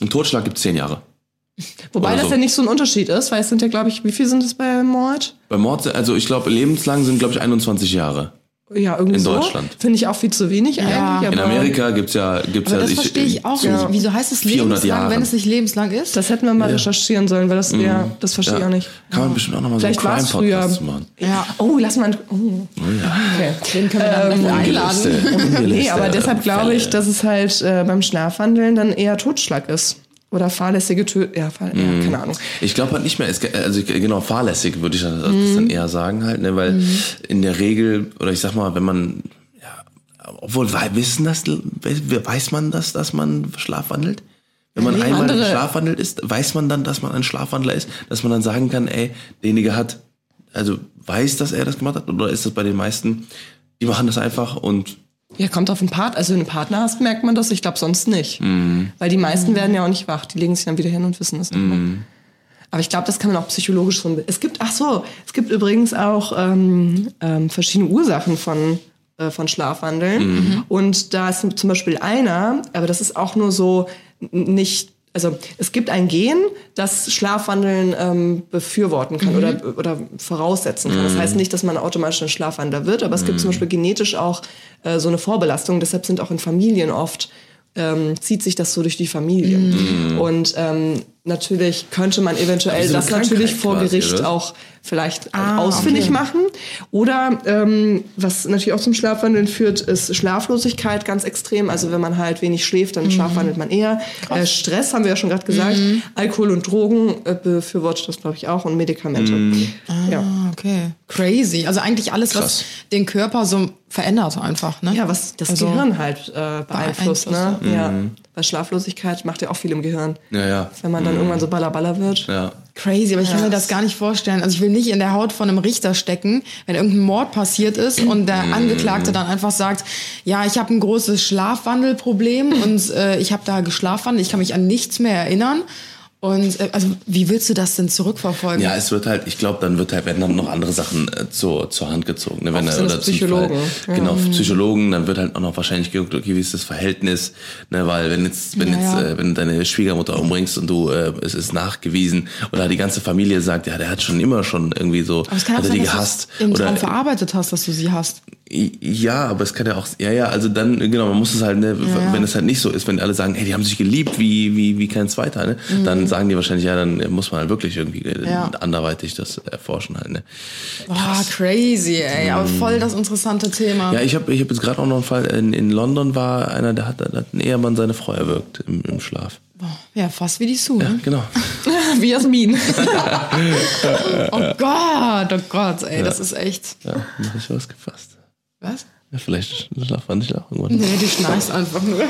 und Totschlag gibt zehn Jahre. Wobei Oder das so. ja nicht so ein Unterschied ist, weil es sind ja, glaube ich, wie viel sind es bei Mord? Bei Mord, also ich glaube, lebenslang sind glaube ich 21 Jahre. Ja, irgendwie In so. Deutschland. Finde ich auch viel zu wenig eigentlich. In Amerika gibt's ja, gibt's Aber ja das verstehe ich auch so nicht. Wieso heißt es 400 lebenslang, Jahre. wenn es nicht lebenslang ist? Das hätten wir mal recherchieren sollen, weil das, ja, das verstehe ich auch nicht. Kann man bestimmt auch nochmal so einen Vielleicht war's früher. Crime-Podcast zu machen. ja. Oh, lass mal. Oh. Okay. Den können wir dann Ähm, Ungelöste- einladen. Nee, aber deshalb glaube ich, dass es halt äh, beim Schlafwandeln dann eher Totschlag ist. Oder fahrlässige Tötung. Ja, fahr ja, keine Ahnung. Ich glaube halt nicht mehr, es, also genau, fahrlässig würde ich das, Mhm. dann eher sagen halt, ne, weil in der Regel, oder ich sag mal, wenn man, ja, obwohl, wissen das, we- weiß man das, dass man schlafwandelt? Wenn man Nee, einmal andere- schlafwandelt ist, weiß man dann, dass man ein Schlafwandler ist, dass man dann sagen kann, ey, derjenige hat, also weiß, dass er das gemacht hat, oder ist das bei den meisten, die machen das einfach und Ja, kommt auf den Part. Also wenn du einen Partner hast, merkt man das. Ich glaube sonst nicht. Mhm. Weil die meisten werden ja auch nicht wach. Die legen sich dann wieder hin und wissen das nicht mehr. Mhm. Aber ich glaube, das kann man auch psychologisch so. Es gibt, ach so, es gibt übrigens auch ähm, ähm, verschiedene Ursachen von äh, von Schlafwandeln. Und da ist zum Beispiel einer, aber das ist auch nur so nicht. Also es gibt ein Gen, das Schlafwandeln ähm, befürworten kann oder, oder voraussetzen kann. Das heißt nicht, dass man automatisch ein Schlafwandler wird, aber es gibt zum Beispiel genetisch auch äh, so eine Vorbelastung. Deshalb sind auch in Familien oft ähm, zieht sich das so durch die Familie. Und ähm, natürlich könnte man eventuell Also das natürlich vor quasi, Gericht oder? auch vielleicht Ah, ausfindig okay. machen. Oder ähm, was natürlich auch zum Schlafwandeln führt, ist Schlaflosigkeit ganz extrem. Also wenn man halt wenig schläft, Mhm. dann schlafwandelt man eher. Äh, Stress haben wir ja schon gerade gesagt. Alkohol und Drogen äh, befürwortet das, glaube ich, auch. Und Medikamente. Ja. Ah, okay. Crazy. Also eigentlich alles, was Krass. den Körper so verändert einfach, ne? ja, was das Also- Gehirn halt äh, beeinflusst. Ne? Beeinflusst, Ja. Bei Schlaflosigkeit macht ja auch viel im Gehirn. ja, ja, Wenn man dann irgendwann so ballerballer wird. ja. Crazy, aber ich kann mir das gar nicht vorstellen. Also ich will nicht in der Haut von einem Richter stecken, wenn irgendein Mord passiert ist und der Angeklagte dann einfach sagt, ja, ich habe ein großes Schlafwandelproblem und äh, ich habe da geschlafwandelt, ich kann mich an nichts mehr erinnern. Und äh, also wie willst du das denn zurückverfolgen? Ja, es wird halt, ich glaube, dann wird halt, werden dann noch andere Sachen äh, zur, zur Hand gezogen. Ne? Wenn Oft er- sind zum Psychologen, Fall, Genau, Psychologen, dann wird halt auch noch wahrscheinlich geguckt, okay, wie ist das Verhältnis, ne? weil wenn jetzt, wenn Ja, jetzt, ja. Äh, wenn du deine Schwiegermutter umbringst und du, äh, es ist nachgewiesen, oder die ganze Familie sagt, ja, der hat schon immer schon irgendwie so, aber es kann auch hat er sein, die dass du gehasst. im oder, Traum verarbeitet hast, dass du sie hast. Ja, aber es kann ja auch, ja, ja, also dann, genau, man muss es halt, ne, Ja, ja. wenn es halt nicht so ist, wenn alle sagen, hey, die haben sich geliebt, wie, wie, wie kein Zweiter, ne, dann sagen die wahrscheinlich, ja, dann muss man halt wirklich irgendwie äh, Mhm. Ja. anderweitig das erforschen halt, ne. Boah, crazy, ey. Aber voll das interessante Thema. Ja, ich habe ich hab jetzt gerade auch noch einen Fall, in, in London war einer, der hat, der hat ein Ehemann seine Frau erwürgt im, im Schlaf. Ja, fast wie die Sue. Ja, ne? genau. Wie Jasmin. Oh Gott, oh Gott, ey, das ist echt. Ja, dann hab ich was gefasst. Was? Ja, vielleicht schlafen ich auch irgendwann. Nee, die schnarchst einfach nur.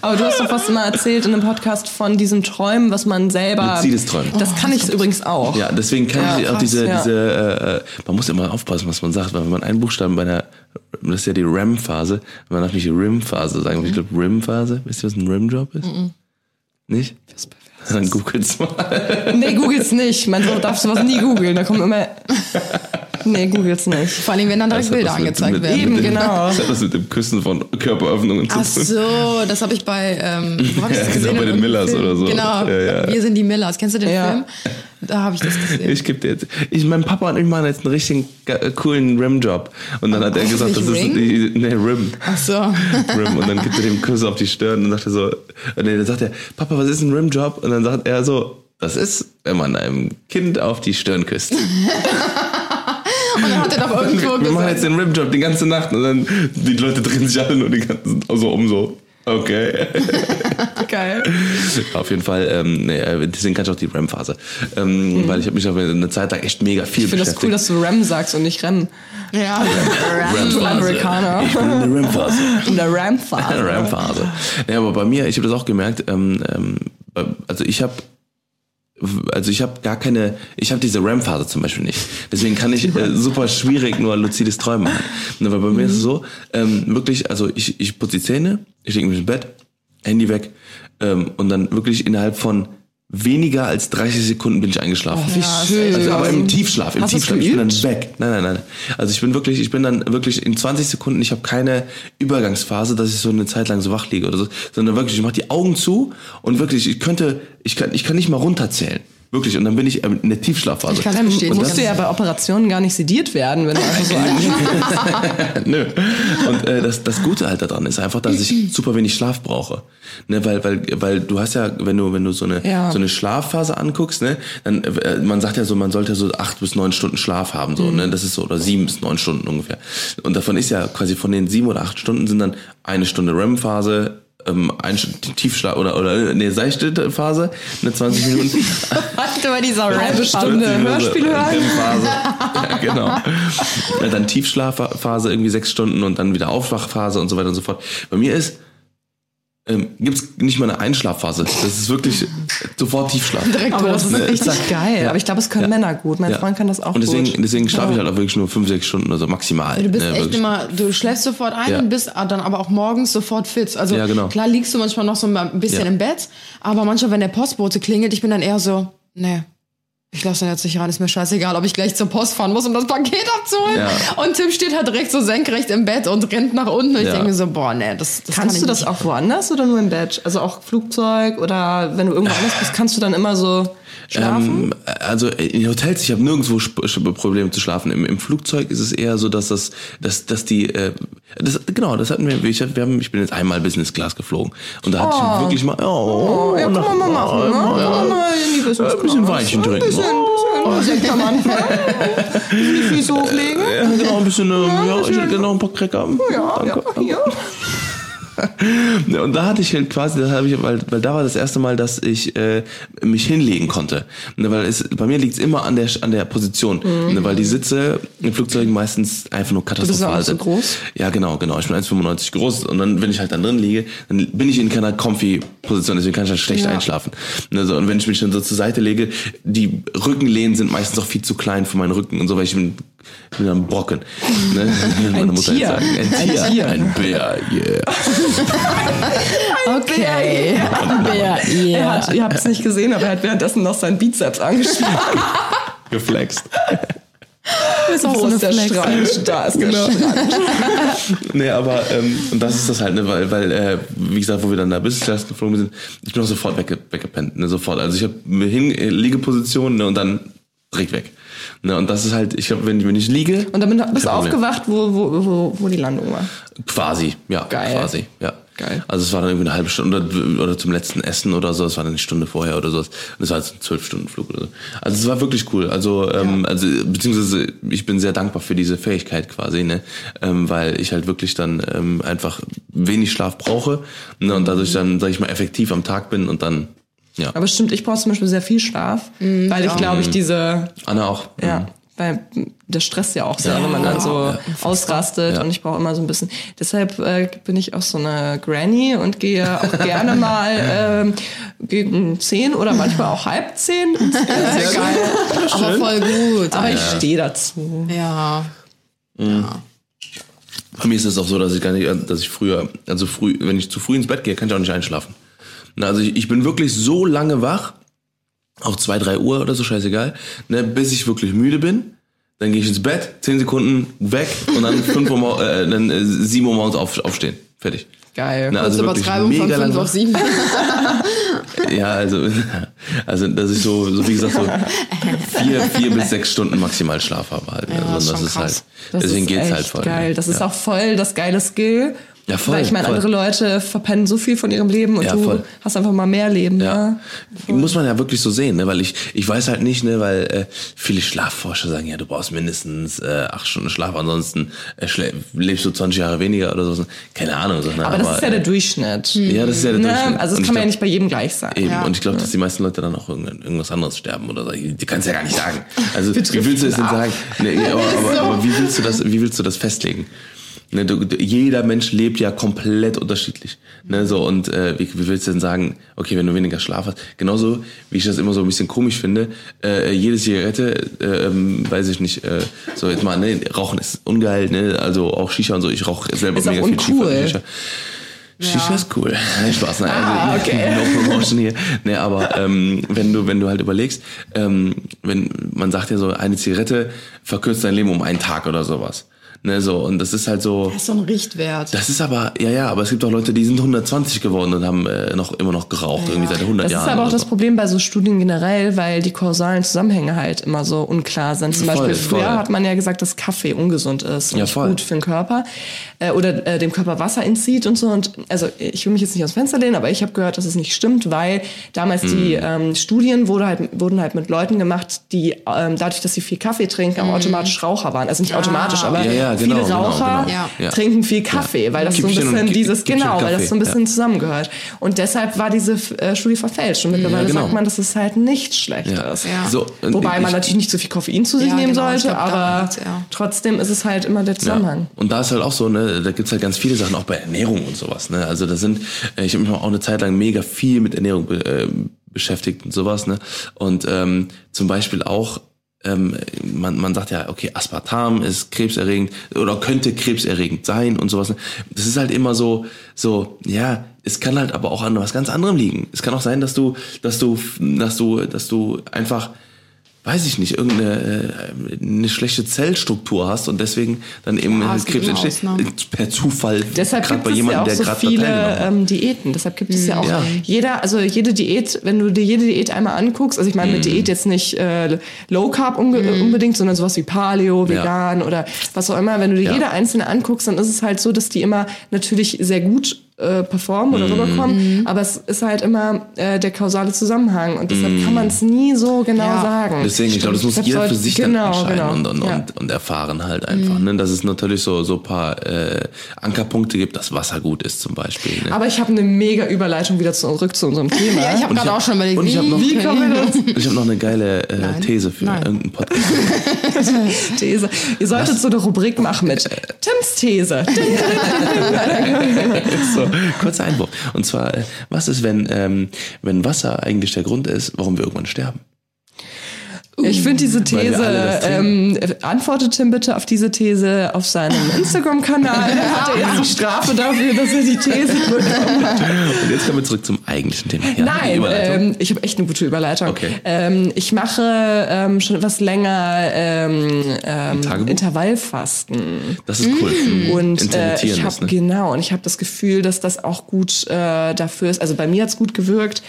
Aber du hast doch was mal erzählt in einem Podcast von diesen Träumen, was man selber. Luzides Träumen. Das kann ich übrigens auch. Ja, deswegen kann Ja, ich auch krass, diese, ja. diese äh, äh, man muss immer aufpassen, was man sagt, weil wenn man einen Buchstaben bei der, das ist ja die REM-Phase, man darf nicht die RIM-Phase sagen, aber ich glaube RIM-Phase, wisst ihr, was ein RIM-Job ist? Nicht? Dann googelt's mal. Nee, googles nicht. Man darf sowas nie googeln. Da kommen immer. Nee, googles nicht. Vor allem, wenn dann direkt Bilder angezeigt mit- werden. Eben, dem- genau. Das hat was mit dem Küssen von Körperöffnungen zu Ach tun. so, das habe ich bei, ähm, wo hab ich das Ja, gesehen? genau, bei den Millers Film. oder so. Genau, Ja, ja. wir sind die Millers. Kennst du den Ja. Film? Da habe ich das gesehen. Ich gebe dir jetzt. Ich, mein Papa und ich machen jetzt einen richtig ge- coolen Rim-Job. Und dann hat er Ach, gesagt, das ist Ring? die, nee, Rim. Ach so. Rim. Und dann gibt er dem Kuss auf die Stirn und sagt er so, und dann sagt er, Papa, was ist ein Rim-Job? Und dann sagt er so, das ist, wenn man einem Kind auf die Stirn küsst. Und dann hat er doch irgendwo Wir machen gesagt. jetzt den Rim-Job die ganze Nacht. Und dann, die Leute drehen sich alle nur die ganzen, so um so. Okay. Geil. Auf jeden Fall, ähm, nee, äh, deswegen kann ich auch die REM-Phase. Ähm, Weil ich habe mich aber eine Zeit lang echt mega viel Ich finde das cool, dass du Rem sagst und nicht Rem. Ja. Du Amerikaner. Ich bin in der REM-Phase. In der Ram-Phase. RAM-Phase. Ja, aber bei mir, ich habe das auch gemerkt, ähm, ähm, bei- also ich habe also ich habe gar keine, ich habe diese REM-Phase zum Beispiel nicht. Deswegen kann ich äh, super schwierig nur lucides Träumen machen. Ne, weil bei mir ist es so, ähm, wirklich, also ich, ich putze die Zähne, ich lege mich ins Bett, Handy weg ähm, und dann wirklich innerhalb von weniger als 30 Sekunden bin ich eingeschlafen. wie schön. Also aber im Tiefschlaf, im Hast Tiefschlaf, ich bin dann weg. Nein, nein, nein. Also ich bin wirklich, ich bin dann wirklich in 20 Sekunden, ich habe keine Übergangsphase, dass ich so eine Zeit lang so wach liege oder so, sondern wirklich, ich mache die Augen zu und wirklich, ich könnte, ich kann, ich kann nicht mal runterzählen. Wirklich, und dann bin ich ähm, in der Tiefschlafphase. Ich kann das verstehen. Musst du ja bei Operationen gar nicht sediert werden, wenn du einfach so. Nö. Und äh, das, das Gute halt daran ist einfach, dass ich super wenig Schlaf brauche. Ne, weil, weil, weil du hast ja, wenn du, wenn du so eine, Ja. so eine Schlafphase anguckst, ne, dann, äh, man sagt ja so, man sollte so acht bis neun Stunden Schlaf haben, so, ne, das ist so, oder sieben bis neun Stunden ungefähr. Und davon ist ja quasi von den sieben oder acht Stunden sind dann eine Stunde REM-Phase, ähm, ein Tiefschlaf oder oder ne seichte Phase, ne 20 Minuten Warte mal, dieser Halbe Stunde Hörspiel hören. REM-Phase. ja, genau. Dann Tiefschlafphase irgendwie sechs Stunden und dann wieder Aufwachphase und so weiter und so fort. Bei mir ist ähm, gibt's nicht mal eine Einschlafphase. Das ist wirklich sofort Tiefschlaf. Aber das ist Ne, richtig zack. geil. Ja. Aber ich glaube, es können Ja. Männer gut. Mein Ja. Freund kann das auch Und deswegen, gut. deswegen schlafe ich halt auch wirklich nur fünf, sechs Stunden, also maximal. Du bist ne, echt wirklich. immer, du schläfst sofort ein Ja. und bist dann aber auch morgens sofort fit. Also Ja, genau. klar liegst du manchmal noch so ein bisschen Ja. im Bett, aber manchmal, wenn der Postbote klingelt, ich bin dann eher so, nee. Ich lasse den jetzt nicht rein, ist mir scheißegal, ob ich gleich zur Post fahren muss, um das Paket abzuholen. Ja. Und Tim steht halt direkt so senkrecht im Bett und rennt nach unten. Und ich Ja. denke mir so, boah, nee, das, das kann Kannst ich du das nicht. auch woanders oder nur im Bett? Also auch Flugzeug oder wenn du irgendwo anders bist, kannst du dann immer so schlafen? Ähm, also in Hotels, ich habe nirgendwo Probleme zu schlafen. Im, Im Flugzeug ist es eher so, dass das, dass, dass die, äh, das, genau, das hatten wir. Ich, wir haben, ich bin jetzt einmal Business Class geflogen und da hatte ich wirklich mal, oh, Oh, ja, kann man mal machen, ne? Kann man mal in die Business ein bisschen Class. Weinchen trinken. Ein bisschen, bisschen Sekt am Anfang. Die Füße hochlegen. Ja, genau, ein bisschen, äh, ja, ich hätte gerne noch ein paar Cracker. Ja, ja, hier. Und da hatte ich halt quasi, das habe ich, weil, weil da war das erste Mal, dass ich äh, mich hinlegen konnte. Ne, weil es, bei mir liegt's immer an der an der Position, ne, weil die Sitze in Flugzeugen meistens einfach nur katastrophal auch so sind. groß? Ja, genau, genau. Ich bin 1,95 groß und dann, wenn ich halt dann drin liege, dann bin ich in keiner Comfy-Position, deswegen kann ich halt schlecht Ja. einschlafen. Ne, so, und wenn ich mich dann so zur Seite lege, die Rückenlehnen sind meistens auch viel zu klein für meinen Rücken und so, weil ich bin, ich bin ein Brocken. Ne? Meine Mutter Tier. jetzt sagen. Ein Ein Tier. Tier. Ein Bär, yeah. Okay. Ja, Er yeah. hat, ihr habt es nicht gesehen, aber er hat währenddessen noch seinen Bizeps angeschlagen. Geflext. ist auch Wo so ist der. Strand? Da ist der Strand. Nee, aber ähm, und das ist das halt, ne, weil, weil äh, wie gesagt, wo wir dann da Business Class geflogen sind, ich bin auch sofort wegge weggepennt, ne, sofort. Also ich habe hin äh, Liegeposition ne, und dann direkt weg. Ne, und das ist halt, ich glaube, wenn, wenn ich liege, Und damit bist du aufgewacht, wo, wo, wo, wo die Landung war. quasi, ja, Geil. quasi, ja. Geil. Also es war dann irgendwie eine halbe Stunde oder, oder zum letzten Essen oder so, es war dann eine Stunde vorher oder so. Und es war jetzt ein zwölf Stunden Flug oder so. Also es war wirklich cool. Also, ähm, also beziehungsweise ich bin sehr dankbar für diese Fähigkeit quasi, ne, ähm, weil ich halt wirklich dann ähm, einfach wenig Schlaf brauche ne, und dadurch dann, sag ich mal, effektiv am Tag bin und dann, ja. Aber stimmt, ich brauche zum Beispiel sehr viel Schlaf, weil ich glaube ich diese, Anna auch. ja, Mhm. weil der Stress ja auch sehr, wenn man dann so ausrastet Ja. und ich brauche immer so ein bisschen. Deshalb äh, bin ich auch so eine Granny und gehe auch gerne mal ähm, gegen zehn oder manchmal auch halb zehn. Sehr geil. Aber voll gut. Aber ich stehe dazu. ja. Bei mir ist es auch so, dass ich gar nicht, dass ich früher, also früh, wenn ich zu früh ins Bett gehe, kann ich auch nicht einschlafen. Also ich, ich bin wirklich so lange wach, auch zwei, drei Uhr oder so, scheißegal, ne, bis ich wirklich müde bin. Dann gehe ich ins Bett, zehn Sekunden weg und dann fünf Uhr, äh, dann äh, sieben Uhr morgens auf, aufstehen. Fertig. Geil. Na, also wirklich Übertreibung von mega 5 lang auf wach. 7. Ja, also, also dass ich so, so wie gesagt, so vier, vier bis sechs Stunden maximal Schlaf habe halt. Ja, also, ist das schon ist krass. halt, Das deswegen ist geht's halt voll. geil. Das ist ja. auch voll das geile Skill. Ja, voll, Weil ich meine, andere Leute verpennen so viel von ihrem Leben und Ja, du voll. hast einfach mal mehr Leben. Ja. Ja. Muss man ja wirklich so sehen, ne? weil ich, ich weiß halt nicht, ne, weil äh, viele Schlafforscher sagen, ja, du brauchst mindestens äh, acht Stunden Schlaf, ansonsten äh, lebst du 20 Jahre weniger oder so. Keine Ahnung. So, ne? Aber das ist ja der äh, Durchschnitt. Ja, das ist ja der Ne? Durchschnitt. Also ich kann man ja nicht bei jedem gleich sein. Eben, Ja. und ich glaube, dass die meisten Leute dann auch irgend- irgendwas anderes sterben oder so. Die kannst du ja gar nicht sagen. Also wie willst du das denn sagen? Nee, nee, aber, aber, aber wie willst du das, wie willst du das festlegen? Ne, du, jeder Mensch lebt ja komplett unterschiedlich. Ne, so und äh, wie, wie willst du denn sagen, okay, wenn du weniger Schlaf hast, genauso wie ich das immer so ein bisschen komisch finde, äh, jede Zigarette, äh, ähm, weiß ich nicht, äh, so jetzt mal, ne, Rauchen ist ungeil, ne, also auch Shisha und so, ich rauche selber Ist mega viel. Shisha. Shisha ist cool. Nein, Spaß, nein, Ah, also, okay. no promotion hier. Nee, aber ähm, wenn du, wenn du halt überlegst, ähm, wenn man sagt ja so, eine Zigarette verkürzt dein Leben um einen Tag oder sowas. Ne, so, und das ist halt so. Das ist so ein Richtwert. Das ist aber, ja, ja, aber es gibt auch Leute, die sind 120 geworden und haben äh, noch immer noch geraucht, irgendwie seit 100 Das Jahren. ist aber auch das so. Problem bei so Studien generell, weil die kausalen Zusammenhänge halt immer so unklar sind. Zum Voll, Beispiel voll. früher hat man ja gesagt, dass Kaffee ungesund ist und Ja, gut für den Körper äh, oder äh, dem Körper Wasser entzieht und so. Und also ich will mich jetzt nicht aus dem Fenster lehnen, aber ich habe gehört, dass es nicht stimmt, weil damals die Mhm. ähm, Studien wurde halt, wurden halt mit Leuten gemacht, die ähm, dadurch, dass sie viel Kaffee trinken, auch automatisch Raucher waren. Also nicht automatisch, aber Mhm. Ja, ja, genau, viele genau, Raucher genau. Ja. Ja. trinken viel Kaffee, weil das so ein bisschen dieses, Kippchen genau, weil das so ein bisschen zusammengehört. Und deshalb war diese äh, Studie verfälscht. Und mittlerweile Ja, genau. sagt man, dass es halt nicht schlecht Ja. ist. Ja. So, Wobei man ich- natürlich nicht zu viel Koffein zu sich Ja, nehmen genau, sollte, glaub, aber trotzdem ist es halt immer der Zusammenhang. Ja. Und da ist halt auch so, ne, da gibt's halt ganz viele Sachen, auch bei Ernährung und sowas. Ne? Also da sind, äh, ich habe mich auch eine Zeit lang mega viel mit Ernährung äh, beschäftigt und sowas. Ne? Und ähm, zum Beispiel auch, ähm, man, man sagt ja, okay, Aspartam ist krebserregend oder könnte krebserregend sein und sowas. Das ist halt immer so, so, ja, es kann halt aber auch an was ganz anderem liegen. Es kann auch sein, dass du, dass du, dass du, dass du einfach weiß ich nicht, irgendeine äh, eine schlechte Zellstruktur hast und deswegen dann eben Ja, äh, gibt Krebs entsteht. Ausnahmen. Per Zufall, Deshalb gerade gibt bei es jemandem, ja auch der so gerade viele ähm, Diäten. Deshalb gibt es ja auch Ja. jeder, also jede Diät, wenn du dir jede Diät einmal anguckst, also ich meine Mhm. mit Diät jetzt nicht äh, Low Carb unge- unbedingt, sondern sowas wie Paleo, Ja. vegan oder was auch immer. Wenn du dir Ja. jede einzelne anguckst, dann ist es halt so, dass die immer natürlich sehr gut äh, performen oder Mhm. rüberkommen, aber es ist halt immer äh, der kausale Zusammenhang und deshalb kann man es nie so genau Ja. sagen. Mhm. Deswegen, ich glaube, das muss jeder für sich genau, dann entscheiden genau. und, und, Ja. und, und erfahren halt einfach. Ne? Dass es natürlich so so ein paar äh, Ankerpunkte gibt, dass Wasser gut ist zum Beispiel. Ne? aber ich habe eine mega Überleitung wieder zurück zu unserem Thema. ja, ich habe gerade hab- auch schon überlegt, und ich hab noch- Wie kommen wir dazu? ich habe noch eine geile äh, Nein. These für Nein. irgendeinen Podcast. These. Ihr solltet so eine Rubrik machen mit Tims These. so, kurzer Einwurf. Und zwar, äh, was ist, wenn, ähm, wenn Wasser eigentlich der Grund ist, warum wir irgendwann sterben? Ich finde diese These, ähm, antwortet Tim bitte auf diese These auf seinem Instagram-Kanal. Da hat er jetzt die Strafe dafür, dass er die These bekommt. Und jetzt kommen wir zurück zum eigentlichen Thema. Ja, Nein, ähm, ich habe echt eine gute Überleitung. Okay. Ähm, ich mache ähm, schon etwas länger ähm, ähm? Intervallfasten. das ist cool. Und äh, ich habe ne? genau und ich habe das Gefühl, dass das auch gut äh, dafür ist. Also bei mir hat's gut gewirkt,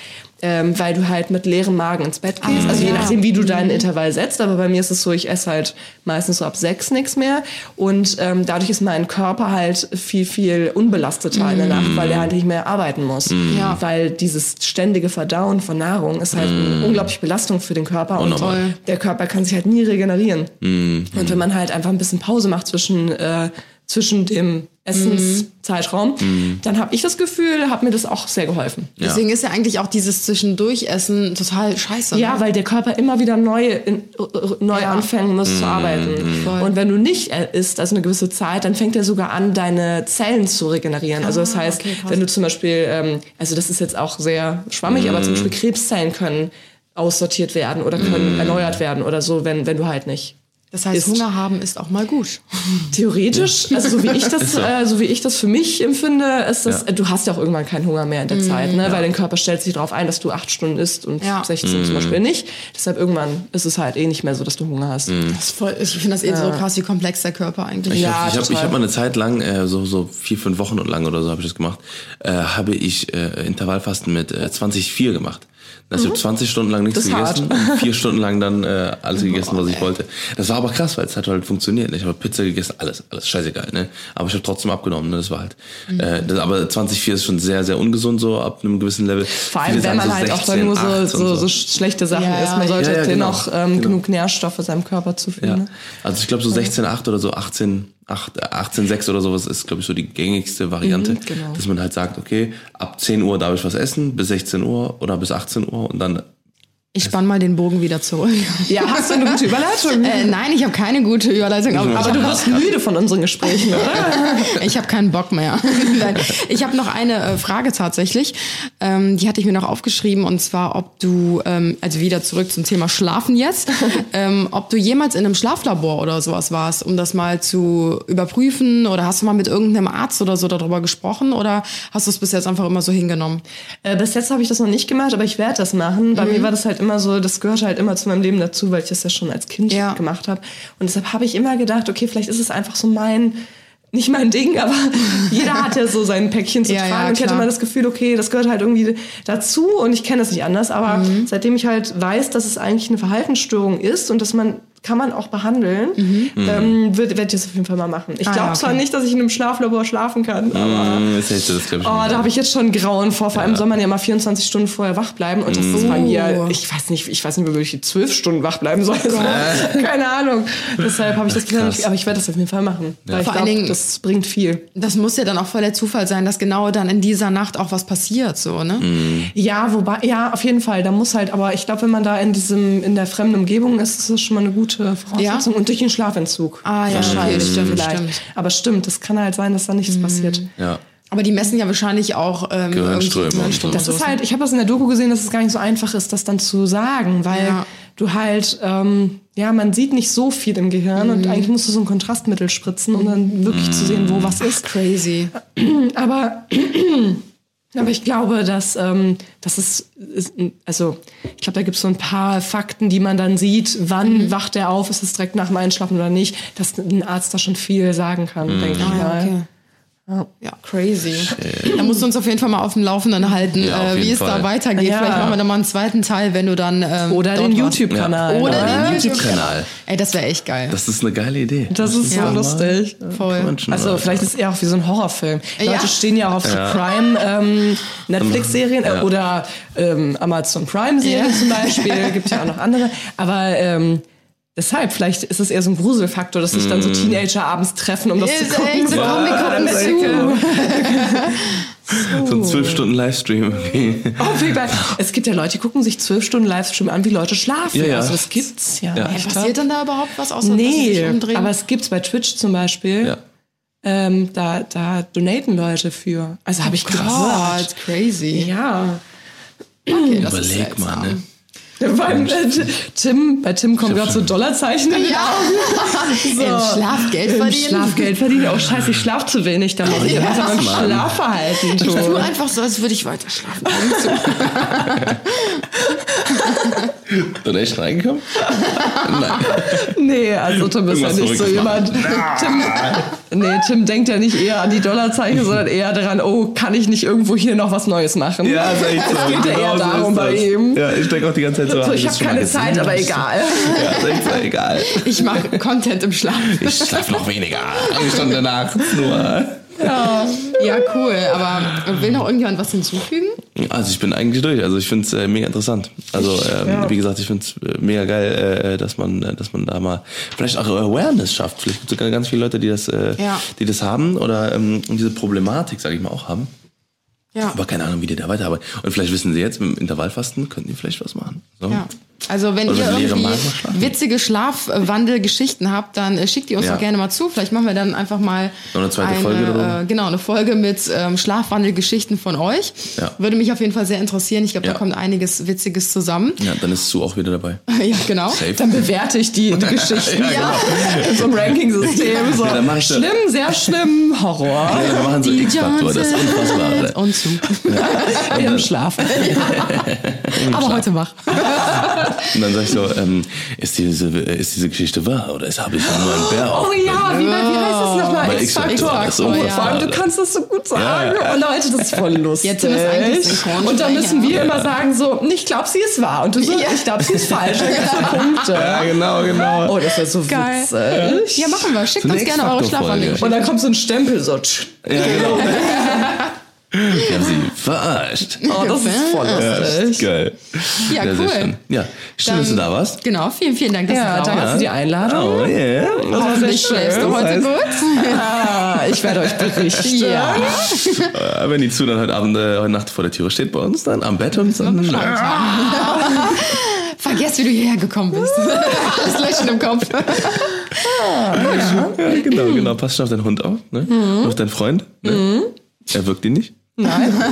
ähm, weil du halt mit leerem Magen ins Bett gehst. also je ja. nachdem, wie du deinen Intervall setzt. Aber bei mir ist es so, ich esse halt meistens so ab sechs nichts mehr und ähm, dadurch ist mein Körper halt viel viel unbelasteter in der Nacht, weil er halt nicht mehr arbeiten muss. Ja. Weil dieses ständige Verdauen von Nahrung ist halt eine unglaubliche Belastung für den Körper und. Voll. der Körper kann sich halt nie regenerieren. Mhm. Und wenn man halt einfach ein bisschen Pause macht zwischen, äh, zwischen dem Essenszeitraum, Mhm. dann habe ich das Gefühl, hat mir das auch sehr geholfen. Ja. Deswegen ist ja eigentlich auch dieses Zwischendurchessen total scheiße. Ja, ne? weil der Körper immer wieder neu, in, neu Ja. anfangen muss Mhm. zu arbeiten. Voll. Und wenn du nicht äh, isst, also eine gewisse Zeit, dann fängt er sogar an, deine Zellen zu regenerieren. Also das Ah, heißt, okay, wenn du zum Beispiel, ähm, also das ist jetzt auch sehr schwammig, aber Mhm. zum Beispiel Krebszellen können aussortiert werden oder Mhm. können erneuert werden oder so, wenn, wenn du halt nicht Das heißt. Hunger haben ist auch mal gut. Theoretisch, also so wie ich das, so. äh, so wie ich das für mich empfinde, ist das, Ja. äh, du hast ja auch irgendwann keinen Hunger mehr in der Zeit, ne? weil dein Körper stellt sich darauf ein, dass du acht Stunden isst und Ja. 16 zum Beispiel nicht. Deshalb irgendwann ist es halt eh nicht mehr so, dass du Hunger hast. Das ist voll, ich finde das eh so krass, wie komplex der Körper eigentlich Ich ist. Ja, habe ich hab, ich total. hab mal eine Zeit lang, äh, so, so vier, fünf Wochen lang oder so habe ich das gemacht, äh, habe ich äh, Intervallfasten mit äh, 20-4 gemacht. Das ich habe 20 Stunden lang nichts gegessen und vier Stunden lang dann äh, alles gegessen, was ich wollte. Das war aber krass, weil es hat halt funktioniert. ne? Ich habe Pizza gegessen, alles, alles scheißegal, ne? Aber ich habe trotzdem abgenommen, ne? Das war halt. Äh, das, aber 20-4 ist schon sehr, sehr ungesund so ab einem gewissen Level. Vor Viele allem, wenn man so halt auch 16, dann nur so, 8 so, so schlechte Sachen Ja, isst. Man ja. sollte Ja, ja, dennoch genau. ähm, Genau. genug Nährstoffe seinem Körper zuführen. Ja. Ne? Also ich glaube so 16,8 oder so 18, 8, 18,6 oder sowas ist, glaube ich, so die gängigste Variante. genau. Dass man halt sagt, okay, ab 10 Uhr darf ich was essen, bis 16 Uhr oder bis 18 Uhr und dann Ich spann mal den Bogen wieder zurück. Ja, hast du eine gute Überleitung? Äh, nein, ich habe keine gute Überleitung. Aber, Aber du wirst müde von unseren Gesprächen, oder? ich habe keinen Bock mehr. Nein. Ich habe noch eine äh, Frage tatsächlich. Ähm, die hatte ich mir noch aufgeschrieben und zwar, ob du, ähm, also wieder zurück zum Thema Schlafen jetzt, ähm, ob du jemals in einem Schlaflabor oder sowas warst, um das mal zu überprüfen oder hast du mal mit irgendeinem Arzt oder so darüber gesprochen oder hast du es bis jetzt einfach immer so hingenommen? Äh, bis jetzt habe ich das noch nicht gemacht, aber ich werde das machen. Bei mir war das halt immer so, das gehört halt immer zu meinem Leben dazu, weil ich das ja schon als Kind Ja. gemacht habe. Und deshalb habe ich immer gedacht, okay, vielleicht ist es einfach so mein, nicht mein Ding, aber jeder hat ja so sein Päckchen zu Ja, tragen. ja, und ich hatte immer das Gefühl, okay, das gehört halt irgendwie dazu und ich kenne das nicht anders. Aber Mhm. seitdem ich halt weiß, dass es eigentlich eine Verhaltensstörung ist und dass man kann man auch behandeln, ähm, werde werd ich das auf jeden Fall mal machen. Ich Mhm. Ah, glaube ja, zwar okay. nicht, dass ich in einem Schlaflabor schlafen kann, aber Mm, das das, ich, Oh, da habe ich jetzt schon Grauen vor. Vor allem soll man ja mal 24 Stunden vorher wach bleiben. Und das ist bei mir, ich weiß nicht, ich weiß nicht, wie ich zwölf Stunden wach bleiben soll. Keine Ahnung. Deshalb habe ich das nicht, aber ich werde das auf jeden Fall machen. Weil ich Vor allen glaube, Dingen- das bringt viel. Das muss ja dann auch voll der Zufall sein, dass genau dann in dieser Nacht auch was passiert, so, ne? Ja, wobei, ja, auf jeden Fall. Da muss halt, aber ich glaube, wenn man da in diesem, in der fremden Umgebung ist, ist das schon mal eine gute Voraussetzung. Und durch den Schlafentzug. Ah, ja, wahrscheinlich okay, stimmt, vielleicht. stimmt. Aber stimmt, das kann halt sein, dass da nichts passiert. Ja. Aber die messen ja wahrscheinlich auch ähm, Gehirnströme so. Das ist halt, ich habe das in der Doku gesehen, dass es gar nicht so einfach ist, das dann zu sagen, weil Ja. du halt, ähm, ja, man sieht nicht so viel im Gehirn und eigentlich musst du so ein Kontrastmittel spritzen, um dann wirklich zu sehen, wo was ist. crazy. Aber, aber ich glaube, dass ähm, das ist, ist, also ich glaube, da gibt es so ein paar Fakten, die man dann sieht, wann wacht er auf, ist es direkt nach dem Einschlafen oder nicht, dass ein Arzt da schon viel sagen kann, denke ich Ah, ja, mal. okay. Ja, crazy. Da musst du uns auf jeden Fall mal auf dem Laufenden halten, Ja, äh, wie es da Fall. weitergeht. Ja. Vielleicht machen wir dann mal einen zweiten Teil, wenn du dann. Ähm, Oder den. YouTube-Kanal. Oder den YouTube-Kanal. Ey, das wäre echt geil. Das ist eine geile Idee. Das ist so Ja. lustig. Voll. Also vielleicht ist es eher auch wie so ein Horrorfilm. Ja. Leute stehen ja auch auf so Prime ähm, Netflix-Serien äh, Ja. oder ähm, Amazon Prime-Serien zum Beispiel. Gibt ja auch noch andere. Aber ähm, deshalb, vielleicht ist es eher so ein Gruselfaktor, dass sich dann so Teenager abends treffen, um das Ist zu gucken. echt so, komm, wir gucken zu. So ein zwölf Stunden Livestream. irgendwie. Oh. Es gibt ja Leute, die gucken sich zwölf Stunden Livestream an, wie Leute schlafen. Ja, ja. Also das gibt's ja. Ja. Ey, echt, passiert dann da überhaupt was, außer dass sie Nee, sich umdrehen? aber es gibt's bei Twitch zum Beispiel. Ja. Ähm, da, da donaten Leute für. Also habe ich gehört. Gott, crazy. Ja. Okay, das ist Überleg mal, ne? Beim, äh, Tim, bei Tim kommen gerade so Dollarzeichen in. Augen. Im Schlafgeld Im verdienen. Schlafgeld verdienen. Oh scheiße, ich schlaf zu wenig. Da muss ich Ja, was an meinem Mann. Schlafverhalten Ich tue tun. einfach so, als würde ich weiter schlafen. Zu. Donation reingekommen? Nein. Nee, also Tim ist ja nicht so jemand. Tim, nee, Tim denkt ja nicht eher an die Dollarzeichen, sondern eher daran, oh, kann ich nicht irgendwo hier noch was Neues machen? Ja, ist echt so. Es geht ja eher Genau so darum bei das. ihm. Ja, ich denke auch die ganze Zeit so. So, ich habe keine gesehen? Zeit, aber egal. Ja, ist egal. Ich mache Content im Schlaf. Ich schlafe noch weniger. Eine Stunde nachts nur. Ja, cool. Aber will noch irgendjemand was hinzufügen? Also ich bin eigentlich durch. Also ich finde es äh, mega interessant. Also ähm, Ja. wie gesagt, ich finde es äh, mega geil, äh, dass man, äh, dass man da mal vielleicht auch Awareness schafft. Vielleicht gibt es sogar ganz viele Leute, die das, äh, Ja. die das haben oder ähm, diese Problematik, sage ich mal, auch haben. Ja. Aber keine Ahnung, wie die da weiterarbeiten. Und vielleicht wissen sie jetzt, mit dem Intervallfasten könnten die vielleicht was machen. So. Ja. Also wenn Oder ihr irgendwie witzige Schlafwandelgeschichten habt, dann äh, schickt die uns Ja. doch gerne mal zu. Vielleicht machen wir dann einfach mal eine zweite Folge darüber. äh, genau eine Folge mit ähm, Schlafwandelgeschichten von euch. Ja. Würde mich auf jeden Fall sehr interessieren. Ich glaube, Ja. da kommt einiges Witziges zusammen. Ja, dann ist Sue auch wieder dabei. ja, genau. Safe. Dann bewerte ich die, die Geschichten. Ja. In so einem Ranking-System. So. Ja, dann ich schlimm, sehr schlimm, Horror. Ja, wir machen so Die X-Faktor, das Unfassbare. und zu. Im Schlaf. Aber heute wach. Und dann sag ich so, ähm, ist, diese, ist diese Geschichte wahr oder ist- habe ich nur einen Bär Oh ja, wie, wie heißt das nochmal? X-Faktor. Oh, unfassbar. Vor allem, du kannst das so gut sagen. Ja, ja. Oh Leute, das ist voll lustig. Ja, ist eigentlich Synchronsprecher. Und dann müssen wir immer sagen so, ich glaube, sie ist wahr. Und du so, Ja. ich glaube, sie ist falsch. Da gibt's so Punkte. Ja, genau, genau. Oh, das ist so Geil. witzig. Ja, machen wir. Schickt So uns gerne eure. Schlafwandelgeschichten. Und dann kommt so ein Stempel so. Ja, genau. Die haben sie verarscht. Oh, das ist voll lustig. Geil. Ja, sehr, cool. Sehr schön. Ja, schön, dass du da warst. Genau, vielen, vielen Dank, dass Ja, du da danke warst. für die Einladung. Oh, yeah. Hoffentlich schön. schläfst du Das heute heißt- gut. Ah, ich werde euch berichten. Ja. Äh, Wenn die zu dann heute Abend, äh, heute Nacht vor der Türe steht bei uns, dann am Bett und dann. vergesst, wie du hierher gekommen bist. Alles löschen im Kopf. Ja, genau, genau. Pass schon auf deinen Hund auf, ne? Und auf deinen Freund. Ne? Er wirkt ihn nicht. Nein.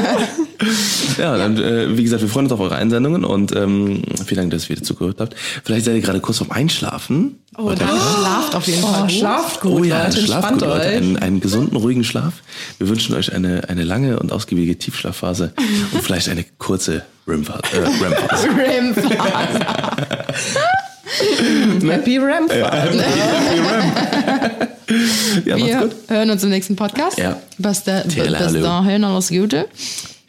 Ja, dann, äh, wie gesagt, wir freuen uns auf eure Einsendungen und ähm, vielen Dank, dass ihr wieder zugehört habt. Vielleicht seid ihr gerade kurz vorm Einschlafen. Oh, dann schlaft auf jeden Fall. Oh, schlaft gut, Oh ja, Leute, schlaft gut, Leute. euch. Einen, einen gesunden, ruhigen Schlaf. Wir wünschen euch eine, eine lange und ausgiebige Tiefschlafphase und vielleicht eine kurze REM-Phase. Äh, REM-Phase. Happy Ramp. ja, macht's Wir gut. hören uns im nächsten Podcast. Ja. Bis, da, bis dahin alles Gute.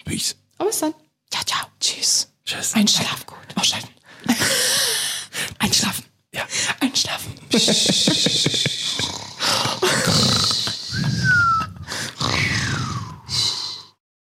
Peace. Und bis dann. Ciao, ciao. Tschüss. Tschüss. Einschlafen. gut. Ausschalten. Einschlafen. Ja. Einschlafen.